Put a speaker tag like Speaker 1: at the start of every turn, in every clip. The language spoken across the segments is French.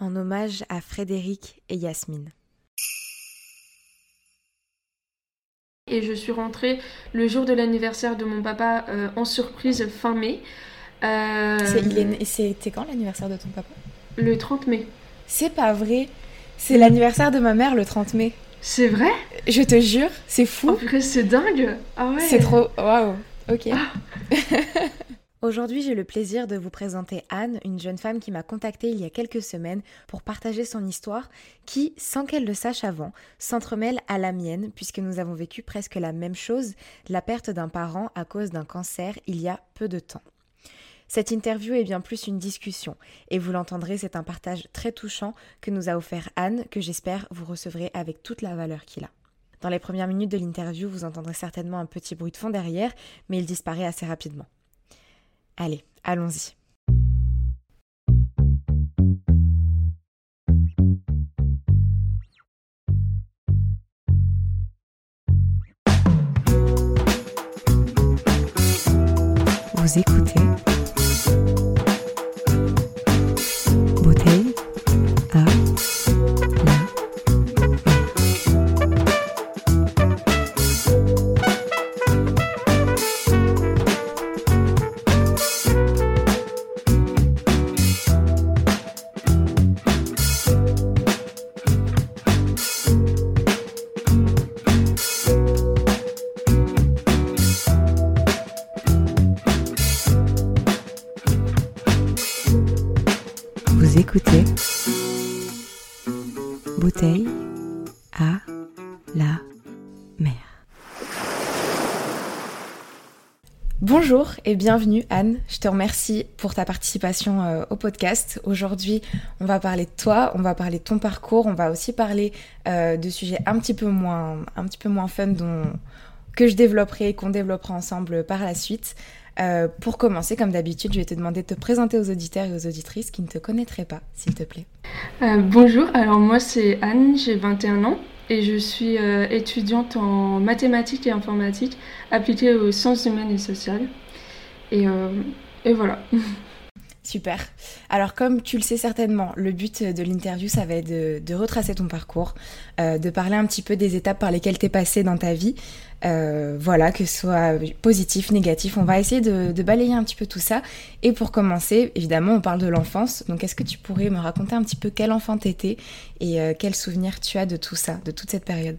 Speaker 1: En hommage à Frédéric et Yasmine.
Speaker 2: Et je suis rentrée le jour de l'anniversaire de mon papa euh, en surprise fin mai. Euh,
Speaker 1: C'était quand l'anniversaire de ton papa?
Speaker 2: Le 30 mai.
Speaker 1: C'est pas vrai. C'est l'anniversaire de ma mère le 30 mai.
Speaker 2: C'est vrai?
Speaker 1: Je te jure, c'est
Speaker 2: Oh
Speaker 1: fou.
Speaker 2: purée, c'est dingue Ah ouais
Speaker 1: C'est trop. Waouh. Ok. Aujourd'hui, j'ai le plaisir de vous présenter Anne, une jeune femme qui m'a contactée il y a quelques semaines pour partager son histoire, qui, sans qu'elle le sache avant, s'entremêle à la mienne, puisque nous avons vécu presque la même chose, la perte d'un parent à cause d'un cancer il y a peu de temps. Cette interview est bien plus une discussion, et vous l'entendrez, c'est un partage très touchant que nous a offert Anne, que j'espère vous recevrez avec toute la valeur qu'il a. Dans les premières minutes de l'interview, vous entendrez certainement un petit bruit de fond derrière, mais il disparaît assez rapidement. Allez, allons-y. Vous écoutez et bienvenue Anne, je te remercie pour ta participation euh, au podcast. Aujourd'hui on va parler de toi, on va parler de ton parcours, on va aussi parler euh, de sujets un petit peu moins, un petit peu moins fun dont, que je développerai et qu'on développera ensemble par la suite. Euh, pour commencer, comme d'habitude, je vais te demander de te présenter aux auditeurs et aux auditrices qui ne te connaîtraient pas, s'il te plaît.
Speaker 2: Bonjour, alors moi c'est Anne, j'ai 21 ans et je suis étudiante en mathématiques et informatique appliquée aux sciences humaines et sociales. Et, euh, et voilà.
Speaker 1: Super. Alors comme tu le sais certainement, le but de l'interview, ça va être de, retracer ton parcours, euh, de parler un petit peu des étapes par lesquelles tu es passé dans ta vie. Euh, voilà, que ce soit positif, négatif, on va essayer de, balayer un petit peu tout ça. Et pour commencer, évidemment, on parle de l'enfance. Donc est-ce que tu pourrais me raconter un petit peu quel enfant t'étais et euh, quels souvenirs tu as de tout ça, de toute cette période?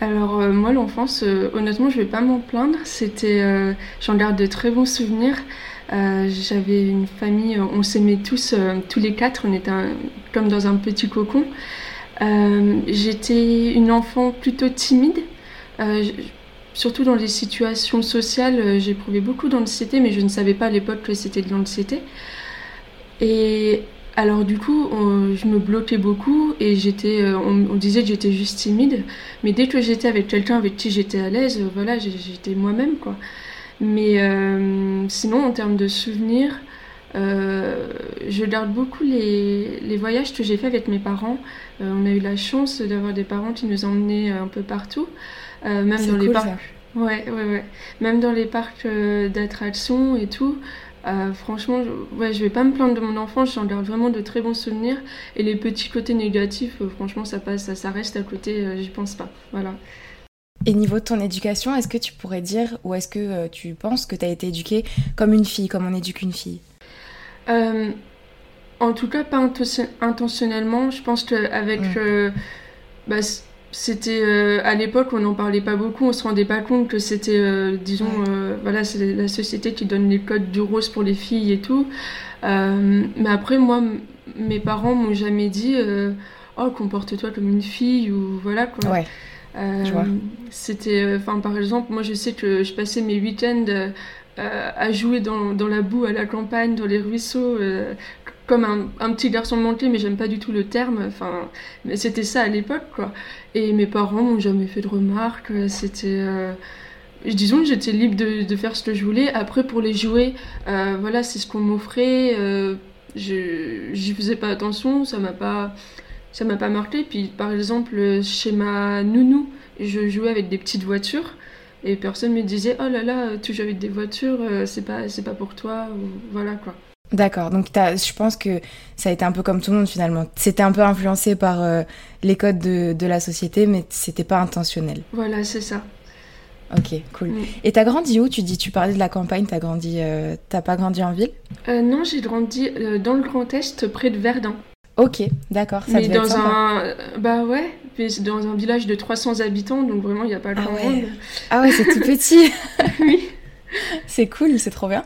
Speaker 2: Alors euh, moi l'enfance, honnêtement je vais pas m'en plaindre, c'était, j'en garde de très bons souvenirs. Euh, J'avais une famille, euh, on s'aimait tous, euh, tous les quatre, on était comme dans un petit cocon. J'étais une enfant plutôt timide, surtout dans les situations sociales. J'éprouvais beaucoup d'anxiété, mais je ne savais pas à l'époque que c'était de l'anxiété. Et alors du coup, je me bloquais beaucoup et j'étais, on, on disait que j'étais juste timide, mais dès que j'étais avec quelqu'un avec qui j'étais à l'aise, voilà, j'étais moi-même quoi. Mais euh, sinon, en termes de souvenirs, euh, je garde beaucoup les, les voyages que j'ai faits avec mes parents. Euh, on a eu la chance d'avoir des parents qui nous emmenaient un peu partout, même dans les parcs.
Speaker 1: ça.
Speaker 2: Ouais, ouais, ouais. Même dans les parcs d'attractions et tout. Franchement, je, ouais, je vais pas me plaindre de mon enfance, j'en garde vraiment de très bons souvenirs. Et les petits côtés négatifs, franchement, ça passe, ça, ça reste à côté, j'y pense pas. Voilà.
Speaker 1: Et niveau de ton éducation, est-ce que tu pourrais dire ou est-ce que euh, tu penses que tu as été éduquée comme une fille, comme on éduque une fille?
Speaker 2: En tout cas, pas intentionnellement. Je pense qu'avec. Mm. Bah, c'était à l'époque on n'en parlait pas beaucoup on se rendait pas compte que c'était disons voilà c'est la société qui donne les codes du rose pour les filles et tout mais après moi mes parents m'ont jamais dit oh comporte-toi comme une fille ou voilà quoi.
Speaker 1: Ouais.
Speaker 2: Euh, c'était, euh, enfin par exemple, moi je sais que je passais mes week-ends euh, à jouer dans, dans, la boue, à la campagne, dans les ruisseaux, comme un, petit garçon manqué, mais j'aime pas du tout le terme. Enfin, mais c'était ça à l'époque, quoi. Et mes parents m'ont jamais fait de remarques. C'était disons que j'étais libre de, faire ce que je voulais. Après, pour les jouets, voilà, c'est ce qu'on m'offrait. Euh, J'y faisais pas attention, ça m'a pas ça m'a pas marqué. Puis par exemple, chez ma nounou, je jouais avec des petites voitures et personne me disait oh là là, tu joues avec des voitures, euh, c'est pas c'est pas pour toi voilà quoi.
Speaker 1: D'accord, donc je pense que ça a été un peu comme tout le monde finalement. C'était un peu influencé par euh, les codes de, de, la société, mais c'était pas intentionnel.
Speaker 2: Voilà, c'est ça.
Speaker 1: Ok, cool. Et t'as grandi où? Tu dis, tu parlais de la campagne, t'as grandi, euh, t'as pas grandi en ville?
Speaker 2: Non, j'ai grandi dans le Grand Est, près de Verdun.
Speaker 1: Ok, d'accord. Ça
Speaker 2: mais dans un, bah ouais, dans un village de 300 habitants, donc vraiment il n'y a pas grand
Speaker 1: ah
Speaker 2: monde.
Speaker 1: Ah ouais, c'est tout petit.
Speaker 2: oui.
Speaker 1: C'est cool, c'est trop bien.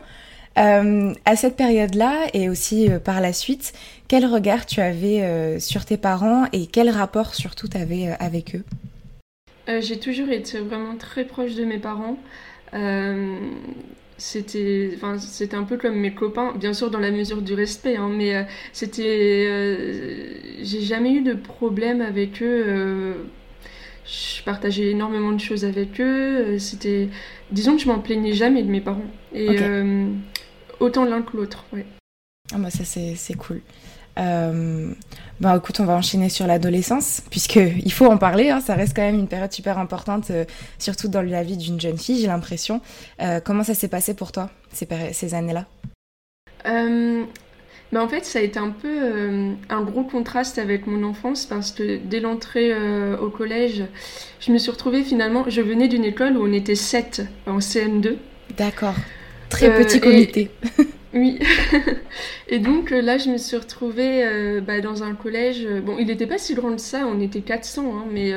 Speaker 1: Euh, à cette période-là et aussi euh, par la suite, quel regard tu avais euh, sur tes parents et quel rapport surtout tu avais avec eux?
Speaker 2: J'ai toujours été vraiment très proche de mes parents c'était enfin c'était un peu comme mes copains bien sûr dans la mesure du respect hein, mais euh, c'était euh, j'ai jamais eu de problème avec eux euh, je partageais énormément de choses avec eux c'était disons que je m'en plaignais jamais de mes parents et autant l'un que l'autre ouais.
Speaker 1: Ah bah ça c'est cool euh, bah écoute, on va enchaîner sur l'adolescence, puisqu'il faut en parler, hein, ça reste quand même une période super importante, euh, surtout dans la vie d'une jeune fille, j'ai l'impression. Euh, comment ça s'est passé pour toi, ces, ces années-là?
Speaker 2: Bah en fait, ça a été un peu un gros contraste avec mon enfance, parce que dès l'entrée au collège, je me suis retrouvée finalement, je venais d'une école où on était 7 en CM2.
Speaker 1: D'accord. Très petit comité.
Speaker 2: Oui. et donc euh, là, je me suis retrouvée euh, bah, dans un collège. Euh, bon, il n'était pas si grand que ça, on était 400, hein, mais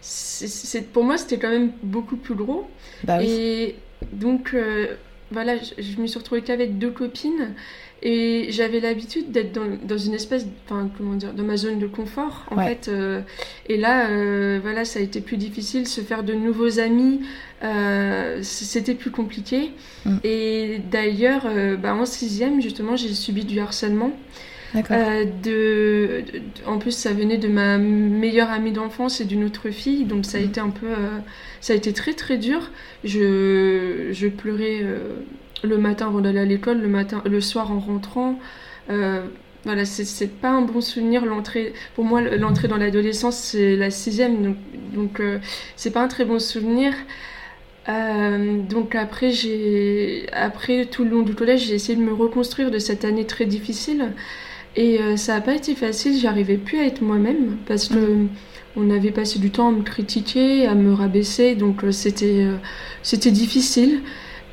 Speaker 2: c'est, pour moi, c'était quand même beaucoup plus gros.
Speaker 1: Bah oui.
Speaker 2: Et donc, voilà, je, je, me suis retrouvée qu'avec deux copines. Et j'avais l'habitude d'être dans, dans, une espèce, enfin comment dire, dans ma zone de confort en fait. Euh, et là, euh, voilà, ça a été plus difficile, se faire de nouveaux amis, euh, c'était plus compliqué. Mm. Et d'ailleurs, bah, en sixième, justement, j'ai subi du harcèlement. Euh, de, de, en plus, ça venait de ma meilleure amie d'enfance et d'une autre fille, donc ça a mm. été un peu, ça a été très très dur. Je, je pleurais le matin avant d'aller à l'école, le matin, le soir en rentrant. Euh, voilà, c'est pas un bon souvenir. L'entrée, pour moi, l'entrée dans l'adolescence, c'est la sixième, donc, donc euh, c'est pas un très bon souvenir. Euh, donc après, j'ai, après tout le long du collège, j'ai essayé de me reconstruire de cette année très difficile, et ça n'a pas été facile. J'arrivais plus à être moi-même parce que mm. on avait passé du temps à me critiquer, à me rabaisser, donc c'était, c'était difficile.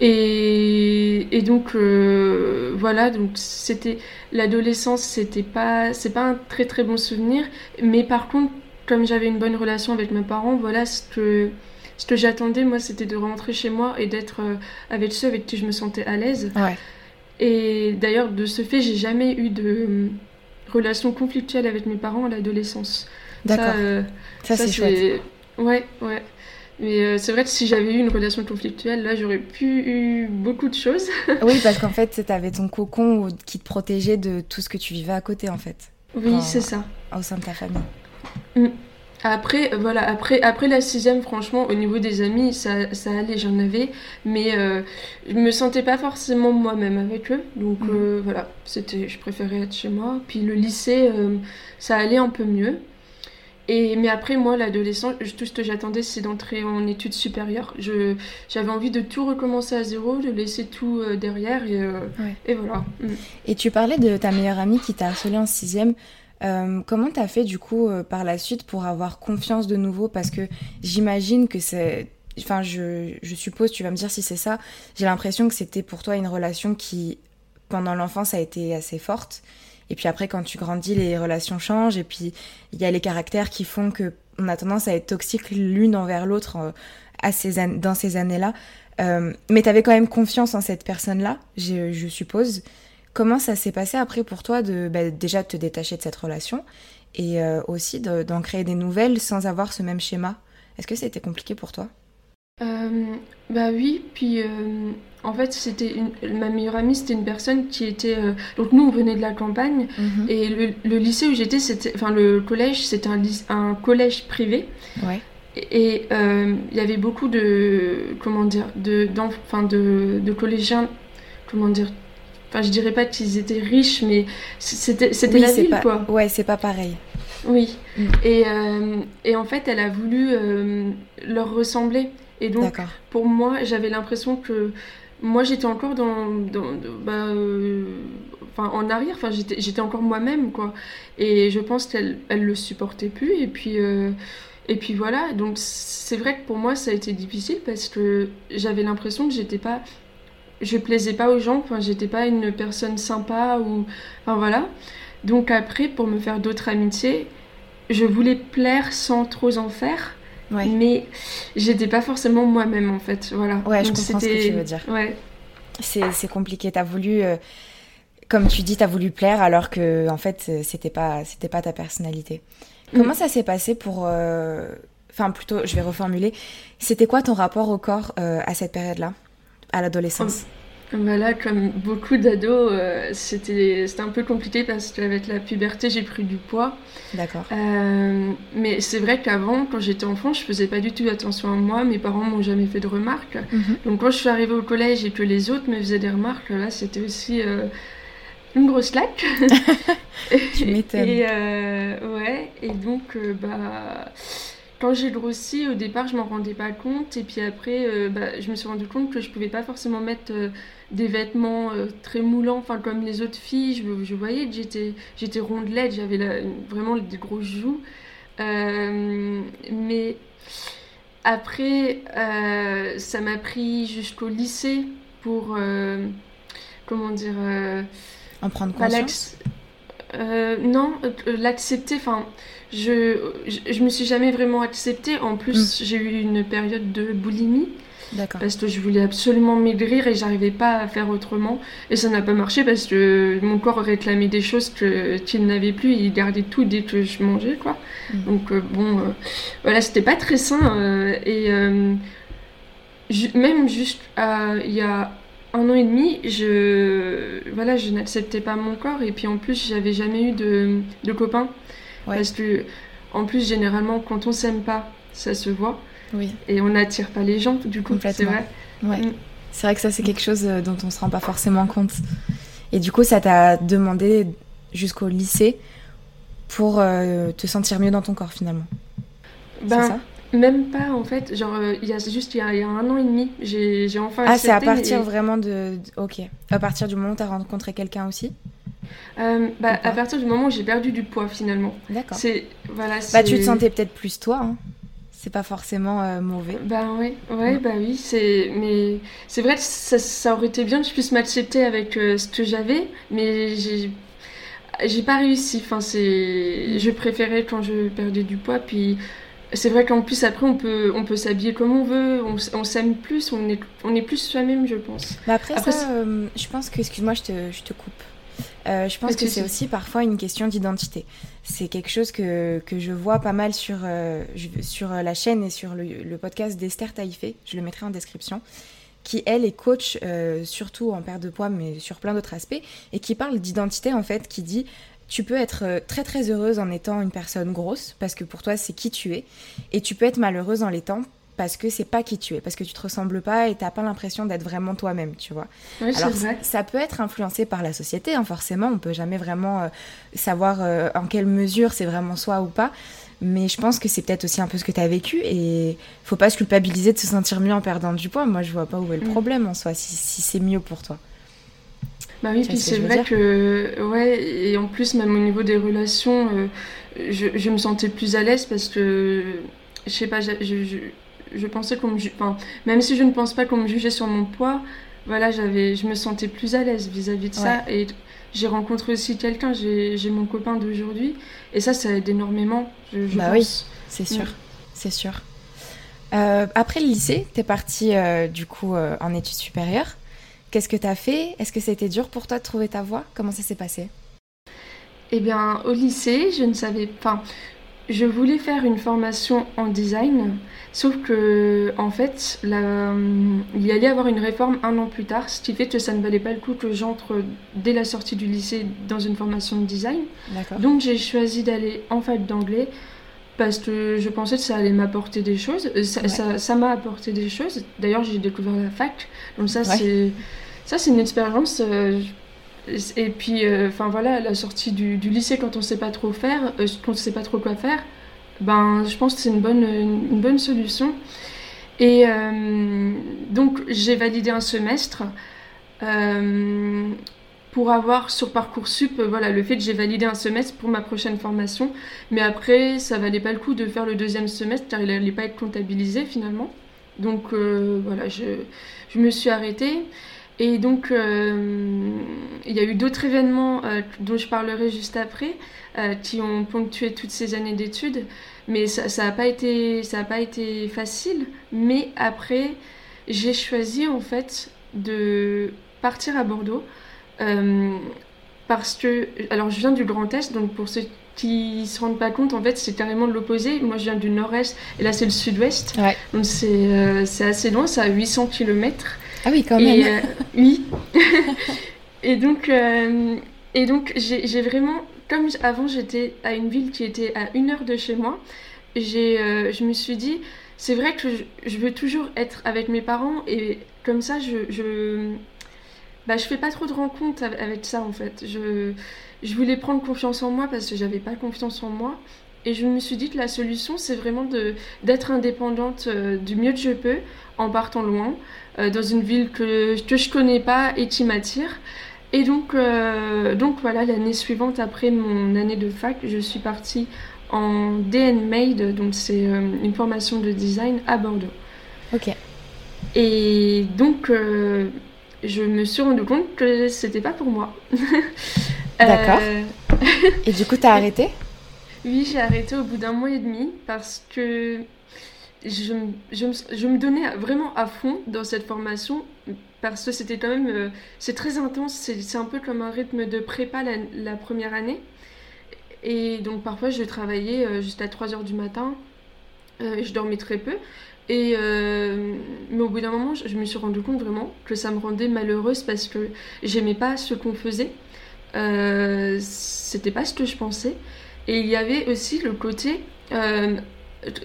Speaker 2: Et, donc euh, voilà, donc c'était l'adolescence, c'était pas, c'est pas un très très bon souvenir. Mais par contre, comme j'avais une bonne relation avec mes parents, voilà ce que ce que j'attendais moi, c'était de rentrer chez moi et d'être euh, avec ceux avec qui je me sentais à l'aise. Et d'ailleurs, de ce fait, j'ai jamais eu de euh, relation conflictuelle avec mes parents à l'adolescence.
Speaker 1: D'accord. Ça, ça c'est chouette.
Speaker 2: Ouais, ouais. Mais euh, c'est vrai que si j'avais eu une relation conflictuelle, là, j'aurais pu eu beaucoup de choses.
Speaker 1: oui, parce qu'en fait, tu avais ton cocon qui te protégeait de tout ce que tu vivais à côté, en fait.
Speaker 2: Oui, c'est ça.
Speaker 1: Au sein de ta famille.
Speaker 2: Mm. Après, voilà, après, après la sixième, franchement, au niveau des amis, ça, ça allait, j'en avais, mais euh, je me sentais pas forcément moi-même avec eux, donc mm. euh, voilà, c'était, je préférais être chez moi. Puis le lycée, euh, ça allait un peu mieux. Et, mais après, moi, l'adolescence, tout ce que j'attendais, c'est d'entrer en études supérieures. Je, j'avais envie de tout recommencer à zéro, de laisser tout euh, derrière, et, euh, et voilà. Mm.
Speaker 1: Et tu parlais de ta meilleure amie qui t'a harcelé en sixième. Euh, comment t'as fait, du coup, par la suite pour avoir confiance de nouveau? Parce que j'imagine que c'est... Enfin, je, je suppose, tu vas me dire si c'est ça. J'ai l'impression que c'était pour toi une relation qui pendant l'enfance a été assez forte. Et puis après, quand tu grandis, les relations changent. Et puis, il y a les caractères qui font que on a tendance à être toxique l'une envers l'autre euh, à ces dans ces années-là. Euh, mais tu avais quand même confiance en cette personne-là, je, suppose. Comment ça s'est passé après pour toi de bah, déjà te détacher de cette relation et euh, aussi d'en créer des nouvelles sans avoir ce même schéma? Est-ce que c'était compliqué pour toi?
Speaker 2: Bah oui, puis en fait, c'était ma meilleure amie, c'était une personne qui était. Euh, donc nous, on venait de la campagne mhm. et le, lycée où j'étais, enfin le collège, c'était un, un collège privé.
Speaker 1: Ouais.
Speaker 2: Et euh, il y avait beaucoup de comment dire, de, enfin de, de collégiens, comment dire. Enfin, je dirais pas qu'ils étaient riches, mais c'était, c'était la ville, quoi.
Speaker 1: Ouais, c'est pas pareil.
Speaker 2: Oui. Mm. Et, euh, et en fait, elle a voulu leur ressembler. Et donc, pour moi, j'avais l'impression que moi j'étais encore dans, bah, euh, enfin, en arrière enfin j'étais encore moi-même quoi. Et je pense qu'elle elle le supportait plus. Et puis euh, et puis voilà. Donc c'est vrai que pour moi ça a été difficile parce que j'avais l'impression que j'étais pas je plaisais pas aux gens enfin j'étais pas une personne sympa ou enfin voilà. Donc après pour me faire d'autres amitiés je voulais plaire sans trop en faire mais j'étais pas forcément moi-même en fait. Voilà.
Speaker 1: Ouais, je comprends ce que tu veux dire.
Speaker 2: Ouais.
Speaker 1: C'est compliqué. T'as voulu, euh, comme tu dis, t'as voulu plaire alors que en fait c'était pas c'était pas ta personnalité. Mm. Comment ça s'est passé pour, euh, enfin plutôt, je vais reformuler. C'était quoi ton rapport au corps euh, à cette période-là, à l'adolescence?
Speaker 2: Bah là, comme beaucoup d'ados, euh, c'était un peu compliqué parce qu'avec la puberté, j'ai pris du poids.
Speaker 1: D'accord.
Speaker 2: Euh, mais c'est vrai qu'avant, quand j'étais enfant, je faisais pas du tout attention à moi. Mes parents m'ont jamais fait de remarques. Mhm. Donc quand je suis arrivée au collège et que les autres me faisaient des remarques, là, c'était aussi euh, une grosse claque.
Speaker 1: tu m'étonnes.
Speaker 2: Et ouais, et donc, bah quand j'ai grossi, au départ, je m'en rendais pas compte. Et puis après, bah, je me suis rendu compte que je pouvais pas forcément mettre des vêtements euh, très moulants, enfin comme les autres filles. Je, je voyais que j'étais, j'étais rondelette, j'avais vraiment des gros joues. Euh, mais après, euh, ça m'a pris jusqu'au lycée pour, comment dire,
Speaker 1: en prendre conscience.
Speaker 2: Non, l'accepter. Enfin, je, je, je, me suis jamais vraiment acceptée. En plus, mm. j'ai eu une période de boulimie. Parce que je voulais absolument maigrir et j'arrivais pas à faire autrement. Et ça n'a pas marché parce que mon corps réclamait des choses qu'il n'avait plus. Il gardait tout dès que je mangeais, quoi. Mm. Donc, euh, bon, euh, voilà, c'était pas très sain. Euh, et même juste il y a un an et demi, je, voilà, je n'acceptais pas mon corps. Et puis en plus, j'avais jamais eu de, de copains. Parce que, en plus, généralement, quand on s'aime pas, ça se voit.
Speaker 1: Oui.
Speaker 2: Et on n'attire pas les gens, du coup, c'est vrai.
Speaker 1: Ouais. Mm. C'est vrai que ça, c'est quelque chose euh, dont on se rend pas forcément compte. Et du coup, ça t'a demandé jusqu'au lycée pour euh, te sentir mieux dans ton corps, finalement.
Speaker 2: Ben, ça? Même pas, en fait. Genre, euh, il y a juste il y a, un an et demi, j'ai enfin
Speaker 1: Ah, c'est à partir vraiment de... Ok. À partir du moment où tu as rencontré quelqu'un aussi
Speaker 2: bah, à partir du moment où j'ai perdu du poids finalement.
Speaker 1: D'accord.
Speaker 2: C'est voilà.
Speaker 1: Bah tu te sentais peut-être plus toi. Hein c'est pas forcément euh, mauvais.
Speaker 2: Bah oui, ouais, bah oui, c'est mais c'est vrai que ça, ça, aurait été bien que je puisse m'accepter avec euh, ce que j'avais, mais j'ai j'ai pas réussi. Enfin, c'est je préférais quand je perdais du poids puis c'est vrai qu'en plus après on peut on peut s'habiller comme on veut, on, on s'aime plus, on est on est plus soi-même, je pense.
Speaker 1: Bah après, ça, euh, je pense que excuse-moi, je te, je te coupe. Euh, je pense que c'est aussi parfois une question d'identité. C'est quelque chose que, que, je vois pas mal sur, euh, sur la chaîne et sur le, podcast d'Esther Taïfé, je le mettrai en description, qui elle est coach euh, surtout en perte de poids mais sur plein d'autres aspects et qui parle d'identité en fait, qui dit tu peux être très très heureuse en étant une personne grosse parce que pour toi c'est qui tu es et tu peux être malheureuse en l'étant parce que c'est pas qui tu es, parce que tu te ressembles pas et t'as pas l'impression d'être vraiment toi-même, tu vois.
Speaker 2: Alors
Speaker 1: ça peut être influencé par la société, hein, forcément, on peut jamais vraiment euh, savoir euh, en quelle mesure c'est vraiment soi ou pas, mais je pense que c'est peut-être aussi un peu ce que tu as vécu et faut pas se culpabiliser de se sentir mieux en perdant du poids. Moi, je vois pas où est le mm. problème en soi, si, c'est mieux pour toi.
Speaker 2: Bah oui, puis c'est vrai que, ouais, et en plus, même au niveau des relations, euh, je, me sentais plus à l'aise parce que, je sais pas, je je pensais qu'on me enfin, même si je ne pense pas qu'on me jugeait sur mon poids, voilà, j'avais, je me sentais plus à l'aise vis-à-vis de ça. Et j'ai rencontré aussi quelqu'un, j'ai, mon copain d'aujourd'hui. Et ça, ça aide énormément, je,
Speaker 1: bah oui, c'est sûr, mm. c'est sûr. Euh, après le lycée, tu es partie euh, du coup en études supérieures. Qu'est-ce que tu as fait? Est-ce que c'était dur pour toi de trouver ta voie? Comment ça s'est passé?
Speaker 2: Eh bien, au lycée, je ne savais pas. Je voulais faire une formation en design, sauf que, en fait, il y allait avoir une réforme un an plus tard, ce qui fait que ça ne valait pas le coup que j'entre dès la sortie du lycée dans une formation de design. Donc, j'ai choisi d'aller en fac d'anglais parce que je pensais que ça allait m'apporter des choses. Ça m'a apporté des choses. D'ailleurs, j'ai découvert la fac, donc ça, c'est ça, c'est une expérience. Euh, et puis, euh, enfin voilà, la sortie du, lycée quand on sait pas trop faire, euh, quand on sait pas trop quoi faire, ben, je pense que c'est une bonne, solution. Et donc, j'ai validé un semestre pour avoir sur Parcoursup voilà, le fait que j'ai validé un semestre pour ma prochaine formation. Mais après, ça valait pas le coup de faire le deuxième semestre car il n'allait pas être comptabilisé finalement. Donc voilà, je, je, me suis arrêtée. Et donc, euh, il y a eu d'autres événements euh, dont je parlerai juste après, euh, qui ont ponctué toutes ces années d'études. Mais ça n'a pas, été, ça pas été facile. Mais après, j'ai choisi en fait de partir à Bordeaux. parce que, alors je viens du Grand Est, donc pour ceux qui ne se rendent pas compte, en fait, c'est carrément l'opposé. Moi, je viens du Nord-Est et là, c'est le Sud-Ouest. Donc, c'est assez loin, c'est à 800 km.
Speaker 1: Ah oui, quand même.
Speaker 2: Euh, oui. et donc, euh, et donc j'ai vraiment, comme avant j'étais à une ville qui était à une heure de chez moi, j'ai, euh, je me suis dit, c'est vrai que je, veux toujours être avec mes parents et comme ça, je, je, bah, je fais pas trop de rencontres avec ça en fait. Je, je voulais prendre confiance en moi parce que j'avais pas confiance en moi. Et je me suis dit que la solution, c'est vraiment d'être indépendante du mieux que je peux en partant loin. Euh, dans une ville que, que je connais pas et qui m'attire. Et donc, euh, donc voilà, l'année suivante, après mon année de fac, je suis partie en DN Made, donc c'est euh, une formation de design à Bordeaux.
Speaker 1: Ok.
Speaker 2: Et donc, je me suis rendu compte que c'était pas pour moi.
Speaker 1: D'accord. et du coup, tu as arrêté?
Speaker 2: Oui, j'ai arrêté au bout d'un mois et demi parce que je, me donnais vraiment à fond dans cette formation parce que c'était quand même euh, c'est très intense c'est un peu comme un rythme de prépa la, première année. Et donc parfois je travaillais euh, jusqu'à 3 heures du matin euh, je dormais très peu. Et mais au bout d'un moment je, me suis rendu compte vraiment que ça me rendait malheureuse parce que j'aimais pas ce qu'on faisait. C'était pas ce que je pensais et il y avait aussi le côté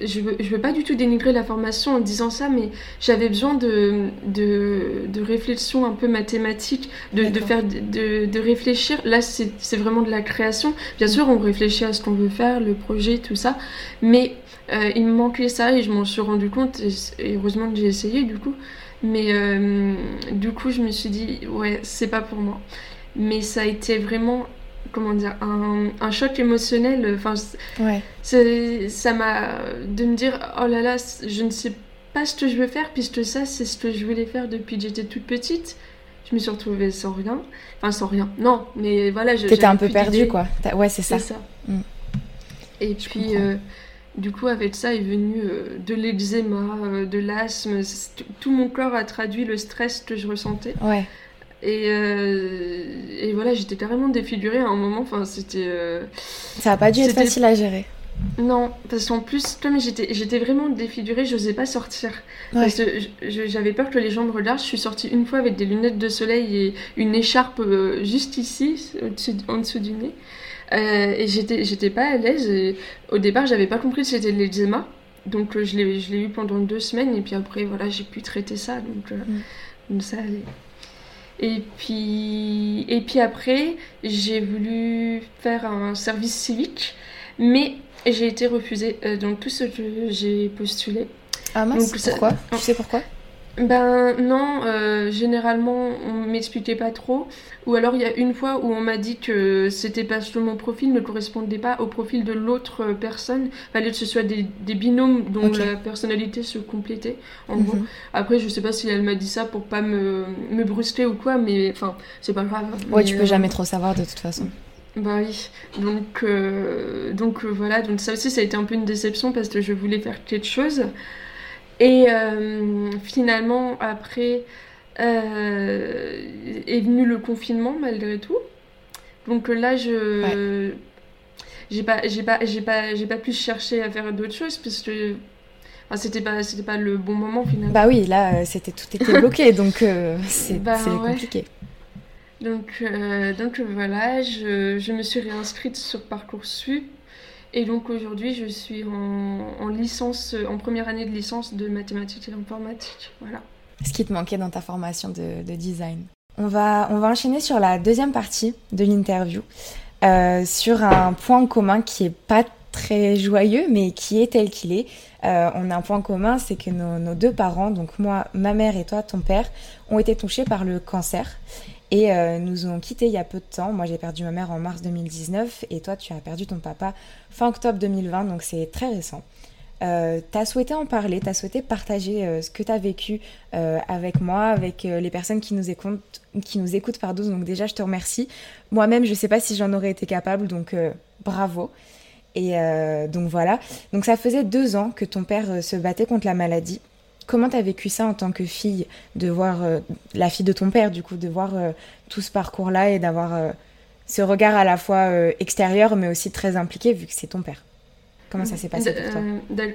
Speaker 2: je veux, veux pas du tout dénigrer la formation en disant ça, mais j'avais besoin de, de, de, réflexion un peu mathématique, de, de faire, de, de, réfléchir. Là, c'est vraiment de la création. Bien sûr, on réfléchit à ce qu'on veut faire, le projet, tout ça, mais euh, il me manquait ça et je m'en suis rendu compte. Et, heureusement que j'ai essayé du coup. Mais euh, du coup, je me suis dit, ouais, c'est pas pour moi. Mais ça a été vraiment comment dire un, choc émotionnel enfin ouais. ça m'a de me dire oh là là je ne sais pas ce que je veux faire puisque ça c'est ce que je voulais faire depuis que j'étais toute petite. Je me suis retrouvée sans rien. Enfin sans rien. Non mais voilà
Speaker 1: je t'étais un peu perdue quoi. Ouais c'est ça,
Speaker 2: ça. Mm. et puis euh, du coup avec ça est venu euh, de l'eczéma euh, de l'asthme. Tout mon corps a traduit le stress que je ressentais.
Speaker 1: Ouais
Speaker 2: et, euh, et voilà, j'étais carrément défigurée à un moment. Enfin, c'était. Euh,
Speaker 1: ça n'a pas dû être facile à gérer.
Speaker 2: Non, parce qu'en plus, comme j'étais, j'étais vraiment défigurée, je n'osais pas sortir. Parce que j'avais peur que les gens me regardent. Je suis sortie une fois avec des lunettes de soleil et une écharpe euh, juste ici, en dessous du nez. et j'étais, j'étais pas à l'aise. Au départ, j'avais pas compris que c'était de l'eczéma. Donc je l'ai, je l'ai eu pendant deux semaines. Et puis après, voilà, j'ai pu traiter ça. Donc, mm. donc ça allait. Et puis, et puis après, j'ai voulu faire un service civique, mais j'ai été refusée. Euh, dans tout ce que j'ai postulé.
Speaker 1: Ah mince, pourquoi? Tu sais pourquoi?
Speaker 2: Ben non, euh, généralement on m'expliquait pas trop. Ou alors il y a une fois où on m'a dit que c'était parce que mon profil ne correspondait pas au profil de l'autre personne. Fallait que ce soit des, binômes dont la personnalité se complétait. En gros. Mhm. Après je sais pas si elle m'a dit ça pour pas me, me brusquer ou quoi, mais enfin c'est pas grave.
Speaker 1: Ouais, tu peux jamais trop savoir de toute façon.
Speaker 2: Bah oui, donc, euh, donc voilà, donc ça aussi ça a été un peu une déception parce que je voulais faire quelque chose. Et euh, finalement, après, euh, est venu le confinement malgré tout. Donc là, je. J'ai pas, j'ai pas, j'ai pas, j'ai pas pu chercher à faire d'autres choses parce que c'était pas, c'était pas le bon moment finalement.
Speaker 1: Bah oui, là, c'était tout était bloqué, donc c'est bah, compliqué.
Speaker 2: Donc, donc voilà, je, je, me suis réinscrite sur Parcoursup et donc aujourd'hui, je suis en, licence, en première année de licence de mathématiques et informatique. Voilà.
Speaker 1: Ce qui te manquait dans ta formation de, design. On va, on va enchaîner sur la deuxième partie de l'interview, euh, sur un point commun qui est pas très joyeux, mais qui est tel qu'il est. Euh, on a un point commun, c'est que nos, deux parents, donc moi, ma mère et toi, ton père, ont été touchés par le cancer et euh, nous ont quittés il y a peu de temps. Moi, j'ai perdu ma mère en mars 2019 et toi, tu as perdu ton papa fin octobre 2020, donc c'est très récent. Euh, tu as souhaité en parler, tu as souhaité partager euh, ce que tu as vécu avec moi, avec les personnes qui nous écoutent, qui nous écoutent pardon. donc déjà je te remercie. Moi-même je sais pas si j'en aurais été capable, donc bravo. Et donc voilà, donc ça faisait deux ans que ton père se battait contre la maladie. Comment tu as vécu ça en tant que fille, de voir euh, la fille de ton père, du coup, de voir euh, tout ce parcours-là et d'avoir euh, ce regard à la fois extérieur, mais aussi très impliqué, vu que c'est ton père? Comment ça s'est passé pour toi?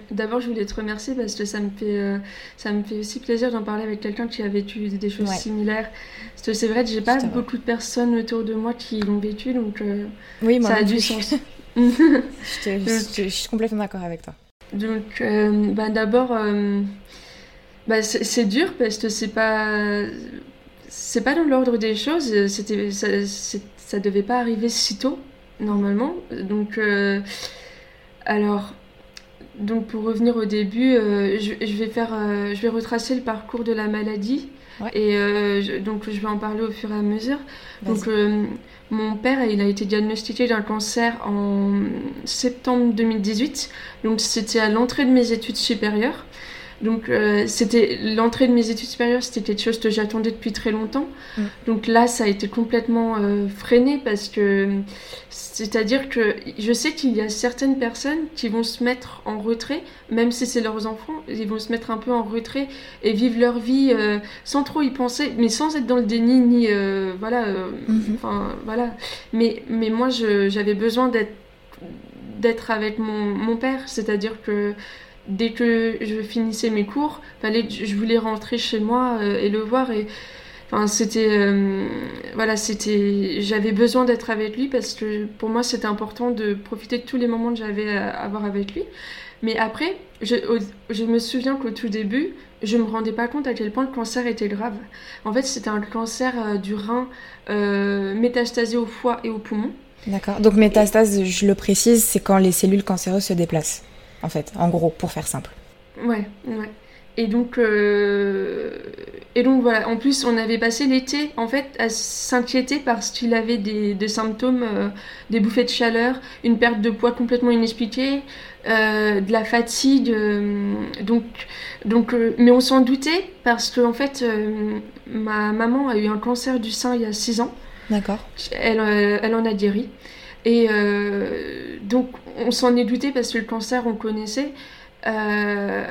Speaker 2: D'abord, je voulais te remercier parce que ça me fait, ça me fait aussi plaisir d'en parler avec quelqu'un qui a vécu des choses similaires. Parce que c'est vrai que j'ai pas beaucoup de personnes autour de moi qui l'ont vécu, donc oui, moi ça a du sens.
Speaker 1: je, suis complètement d'accord avec toi.
Speaker 2: Donc, bah, d'abord, bah, c'est dur parce que c'est pas c'est pas dans l'ordre des choses. C'était ça, ça devait pas arriver si tôt normalement. Donc euh, alors donc pour revenir au début, euh, je, je, vais faire euh, je vais retracer le parcours de la maladie et donc je vais en parler au fur et à mesure. Donc mon père, il a été diagnostiqué d'un cancer en septembre 2018. Donc c'était à l'entrée de mes études supérieures. Donc euh, c'était l'entrée de mes études supérieures, c'était quelque chose que j'attendais depuis très longtemps. Mm. Donc là, ça a été complètement euh, freiné parce que c'est-à-dire que je sais qu'il y a certaines personnes qui vont se mettre en retrait, même si c'est leurs enfants, ils vont se mettre un peu en retrait et vivre leur vie euh, sans trop y penser, mais sans être dans le déni ni voilà, mm-hmm. enfin voilà. Mais mais moi, j'avais besoin d'être d'être avec mon, mon père, c'est-à-dire que dès que je finissais mes cours, je voulais rentrer chez moi euh, et le voir enfin c'était euh, voilà c'était j'avais besoin d'être avec lui parce que pour moi c'était important de profiter de tous les moments que j'avais à avoir avec lui. Mais après, je, me souviens qu'au tout début, je me rendais pas compte à quel point le cancer était grave. En fait, c'était un cancer euh, du rein métastasé au foie et au poumon.
Speaker 1: D'accord. Donc métastase, je le précise, c'est quand les cellules cancéreuses se déplacent en fait, en gros, pour faire simple.
Speaker 2: Ouais, ouais. Et donc, euh, et donc voilà, en plus on avait passé l'été en fait à s'inquiéter parce qu'il avait des, symptômes, euh, des bouffées de chaleur, une perte de poids complètement inexpliquée, euh, de la fatigue. donc, donc, mais on s'en doutait parce que en fait ma maman a eu un cancer du sein il y a 6 ans.
Speaker 1: D'accord.
Speaker 2: Elle, elle en a guéri. Et euh, donc, on s'en est douté parce que le cancer, on connaissait. Euh,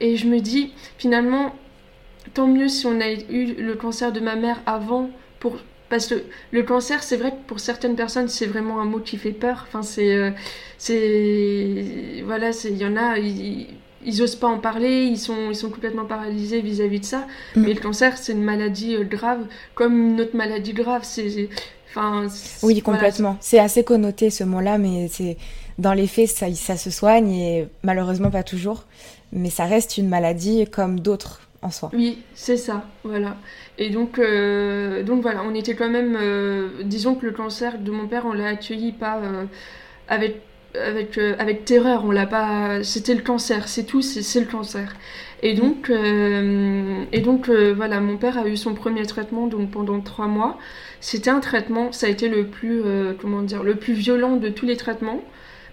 Speaker 2: et je me dis, finalement, tant mieux si on a eu le cancer de ma mère avant, pour, parce que le cancer, c'est vrai que pour certaines personnes, c'est vraiment un mot qui fait peur. Enfin, c'est. Euh, c'est voilà, il y en a. Ils, ils osent pas en parler, ils sont, ils sont complètement paralysés vis-à-vis de ça. Mm. Mais le cancer, c'est une maladie grave, comme une autre maladie grave. C'est,
Speaker 1: oui, complètement. c'est assez connoté ce mot-là, mais c'est dans les faits, ça, ça se soigne et malheureusement pas toujours. Mais ça reste une maladie comme d'autres en soi.
Speaker 2: Oui, c'est ça, voilà. Et donc, euh, donc voilà, on était quand même, euh, disons que le cancer de mon père, on l'a accueilli pas euh, avec avec, avec terreur. On l'a pas. C'était le cancer, c'est tout, c'est le cancer. Et donc, et donc voilà, mon père a eu son premier traitement donc pendant trois mois. C'était un traitement, ça a été le plus, comment dire, le plus violent de tous les traitements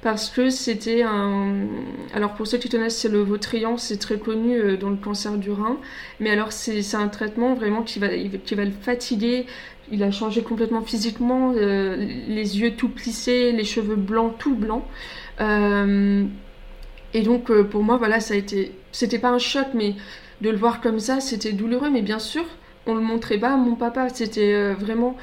Speaker 2: parce que c'était un... Alors pour ceux qui connaissent, c'est le Votrian, c'est très connu euh, dans le cancer du rein, mais alors c'est un traitement vraiment qui va, qui va le fatiguer, il a changé complètement physiquement, euh, les yeux tout plissés, les cheveux blancs, tout blanc. Euh, et donc pour moi, voilà, ça a été... C'était pas un choc, mais de le voir comme ça, c'était douloureux, mais bien sûr, on le montrait pas à mon papa, c'était vraiment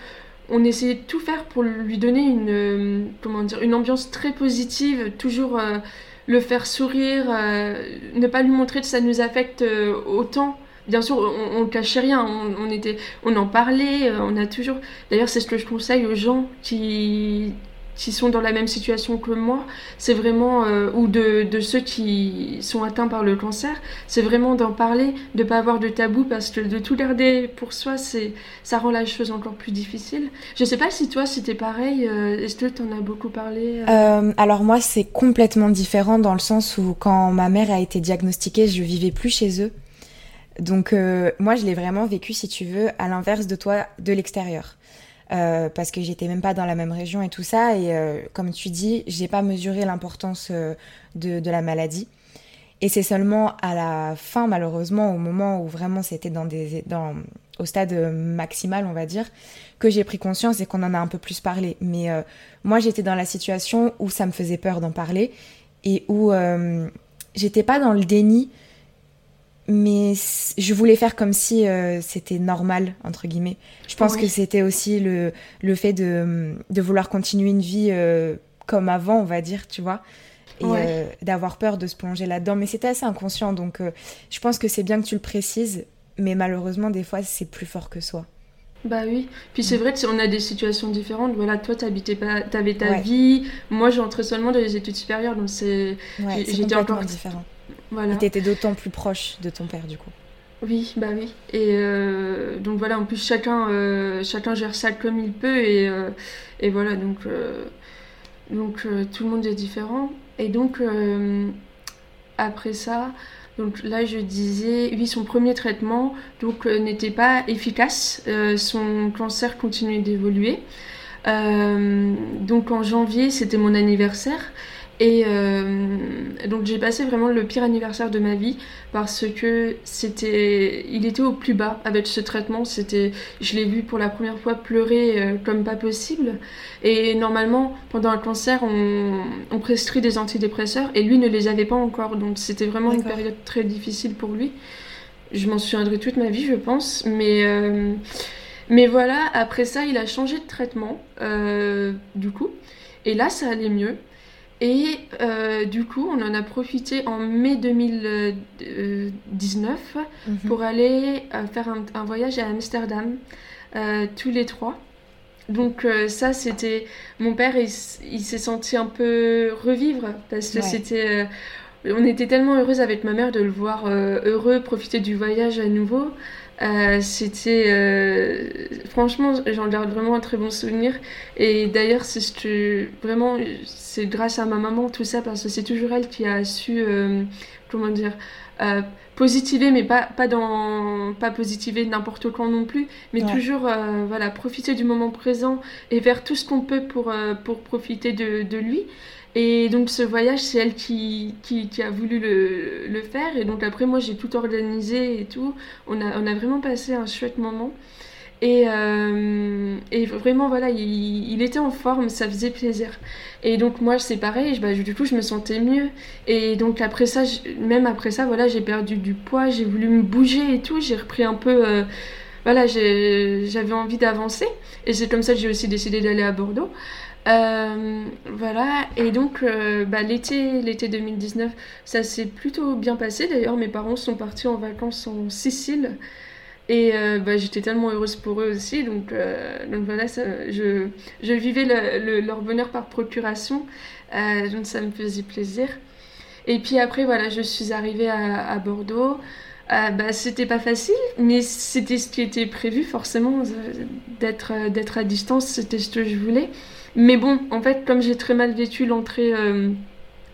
Speaker 2: on essayait de tout faire pour lui donner une, euh, comment dire, une ambiance très positive, toujours euh, le faire sourire, euh, ne pas lui montrer que ça nous affecte autant. Bien sûr, on, ne cachait rien, on, était, on en parlait, on a toujours. D'ailleurs, c'est ce que je conseille aux gens qui, qui sont dans la même situation que moi, c'est vraiment, euh, ou de, de, ceux qui sont atteints par le cancer, c'est vraiment d'en parler, de pas avoir de tabou, parce que de tout garder pour soi, c'est, ça rend la chose encore plus difficile. Je sais pas si toi, c'était pareil, euh, est-ce que tu en as beaucoup parlé
Speaker 1: euh? Alors moi, c'est complètement différent dans le sens où quand ma mère a été diagnostiquée, je vivais plus chez eux. Donc moi, je l'ai vraiment vécu, si tu veux, à l'inverse de toi, de l'extérieur. Euh, parce que j'étais même pas dans la même région et tout ça. Et euh, comme tu dis, j'ai pas mesuré l'importance euh, de, la maladie. Et c'est seulement à la fin, malheureusement, au moment où vraiment c'était dans des, au stade maximal, on va dire, que j'ai pris conscience et qu'on en a un peu plus parlé. Mais moi, j'étais dans la situation où ça me faisait peur d'en parler et où j'étais pas dans le déni mais je voulais faire comme si euh, c'était normal, entre guillemets. Je pense que c'était aussi le, le fait de, de, vouloir continuer une vie euh, comme avant, on va dire, tu vois, et euh, d'avoir peur de se plonger là-dedans. Mais c'était assez inconscient, donc je pense que c'est bien que tu le précises, mais malheureusement, des fois, c'est plus fort que soi.
Speaker 2: Bah oui, puis c'est mm. vrai qu'on a des situations différentes. Voilà, toi, t'habitais pas, t'avais ta vie. Moi, j'entrais seulement dans les études supérieures, donc c'est,
Speaker 1: j'étais encore différent. Voilà. Et t'étais d'autant plus proche de ton père, du coup.
Speaker 2: Oui, bah oui. Et euh, donc voilà, en plus chacun, euh, chacun gère ça comme il peut et, euh, et voilà, donc, donc tout le monde est différent. Et donc après ça, donc là je disais, oui, son premier traitement donc n'était pas efficace, son cancer continuait d'évoluer. donc en janvier, c'était mon anniversaire et euh, donc j'ai passé vraiment le pire anniversaire de ma vie parce que c'était, il était au plus bas avec ce traitement. C'était, je l'ai vu pour la première fois pleurer euh, comme pas possible. Et normalement, pendant un cancer, on, on, prescrit des antidépresseurs et lui ne les avait pas encore. Donc c'était vraiment une période très difficile pour lui. Je m'en souviendrai toute ma vie, je pense. Mais euh, mais voilà, après ça, il a changé de traitement, du coup. Et là, ça allait mieux. Et euh, du coup, on en a profité en mai 2019 mhm. pour aller euh, faire un, voyage à Amsterdam, euh, tous les trois. Donc ça, c'était... Mon père, il, s'est senti un peu revivre parce que c'était... on était tellement heureuse avec ma mère de le voir heureux, profiter du voyage à nouveau. Euh, c'était euh, franchement, j'en garde vraiment un très bon souvenir. Et d'ailleurs, c'est ce que vraiment, c'est grâce à ma maman tout ça parce que c'est toujours elle qui a su, euh, comment dire, positiver, mais pas pas dans pas positiver n'importe quand non plus, mais toujours voilà profiter du moment présent et faire tout ce qu'on peut pour pour profiter de, de lui. Et donc ce voyage, c'est elle qui, a voulu le, faire. Et donc après, moi, j'ai tout organisé et tout. On a, vraiment passé un chouette moment. Et, euh, vraiment, voilà, il, il, était en forme, ça faisait plaisir. Et donc moi, c'est pareil, bah, du coup, je me sentais mieux. Et donc après ça, même après ça, voilà, j'ai perdu du poids, j'ai voulu me bouger et tout. J'ai repris un peu... Euh, voilà, j'avais envie d'avancer. Et c'est comme ça que j'ai aussi décidé d'aller à Bordeaux. Euh, voilà, et donc euh, bah, l'été, l'été 2019, ça s'est plutôt bien passé. D'ailleurs, mes parents sont partis en vacances en Sicile. Et euh, bah, j'étais tellement heureuse pour eux aussi. Donc, voilà, je, je, vivais leur bonheur par procuration. donc ça me faisait plaisir. Et puis après, voilà, je suis arrivée à Bordeaux. Euh, bah, c'était pas facile, mais c'était ce qui était prévu forcément, d'être d'être à distance, c'était ce que je voulais. Mais bon, en fait, comme j'ai très mal vécu l'entrée,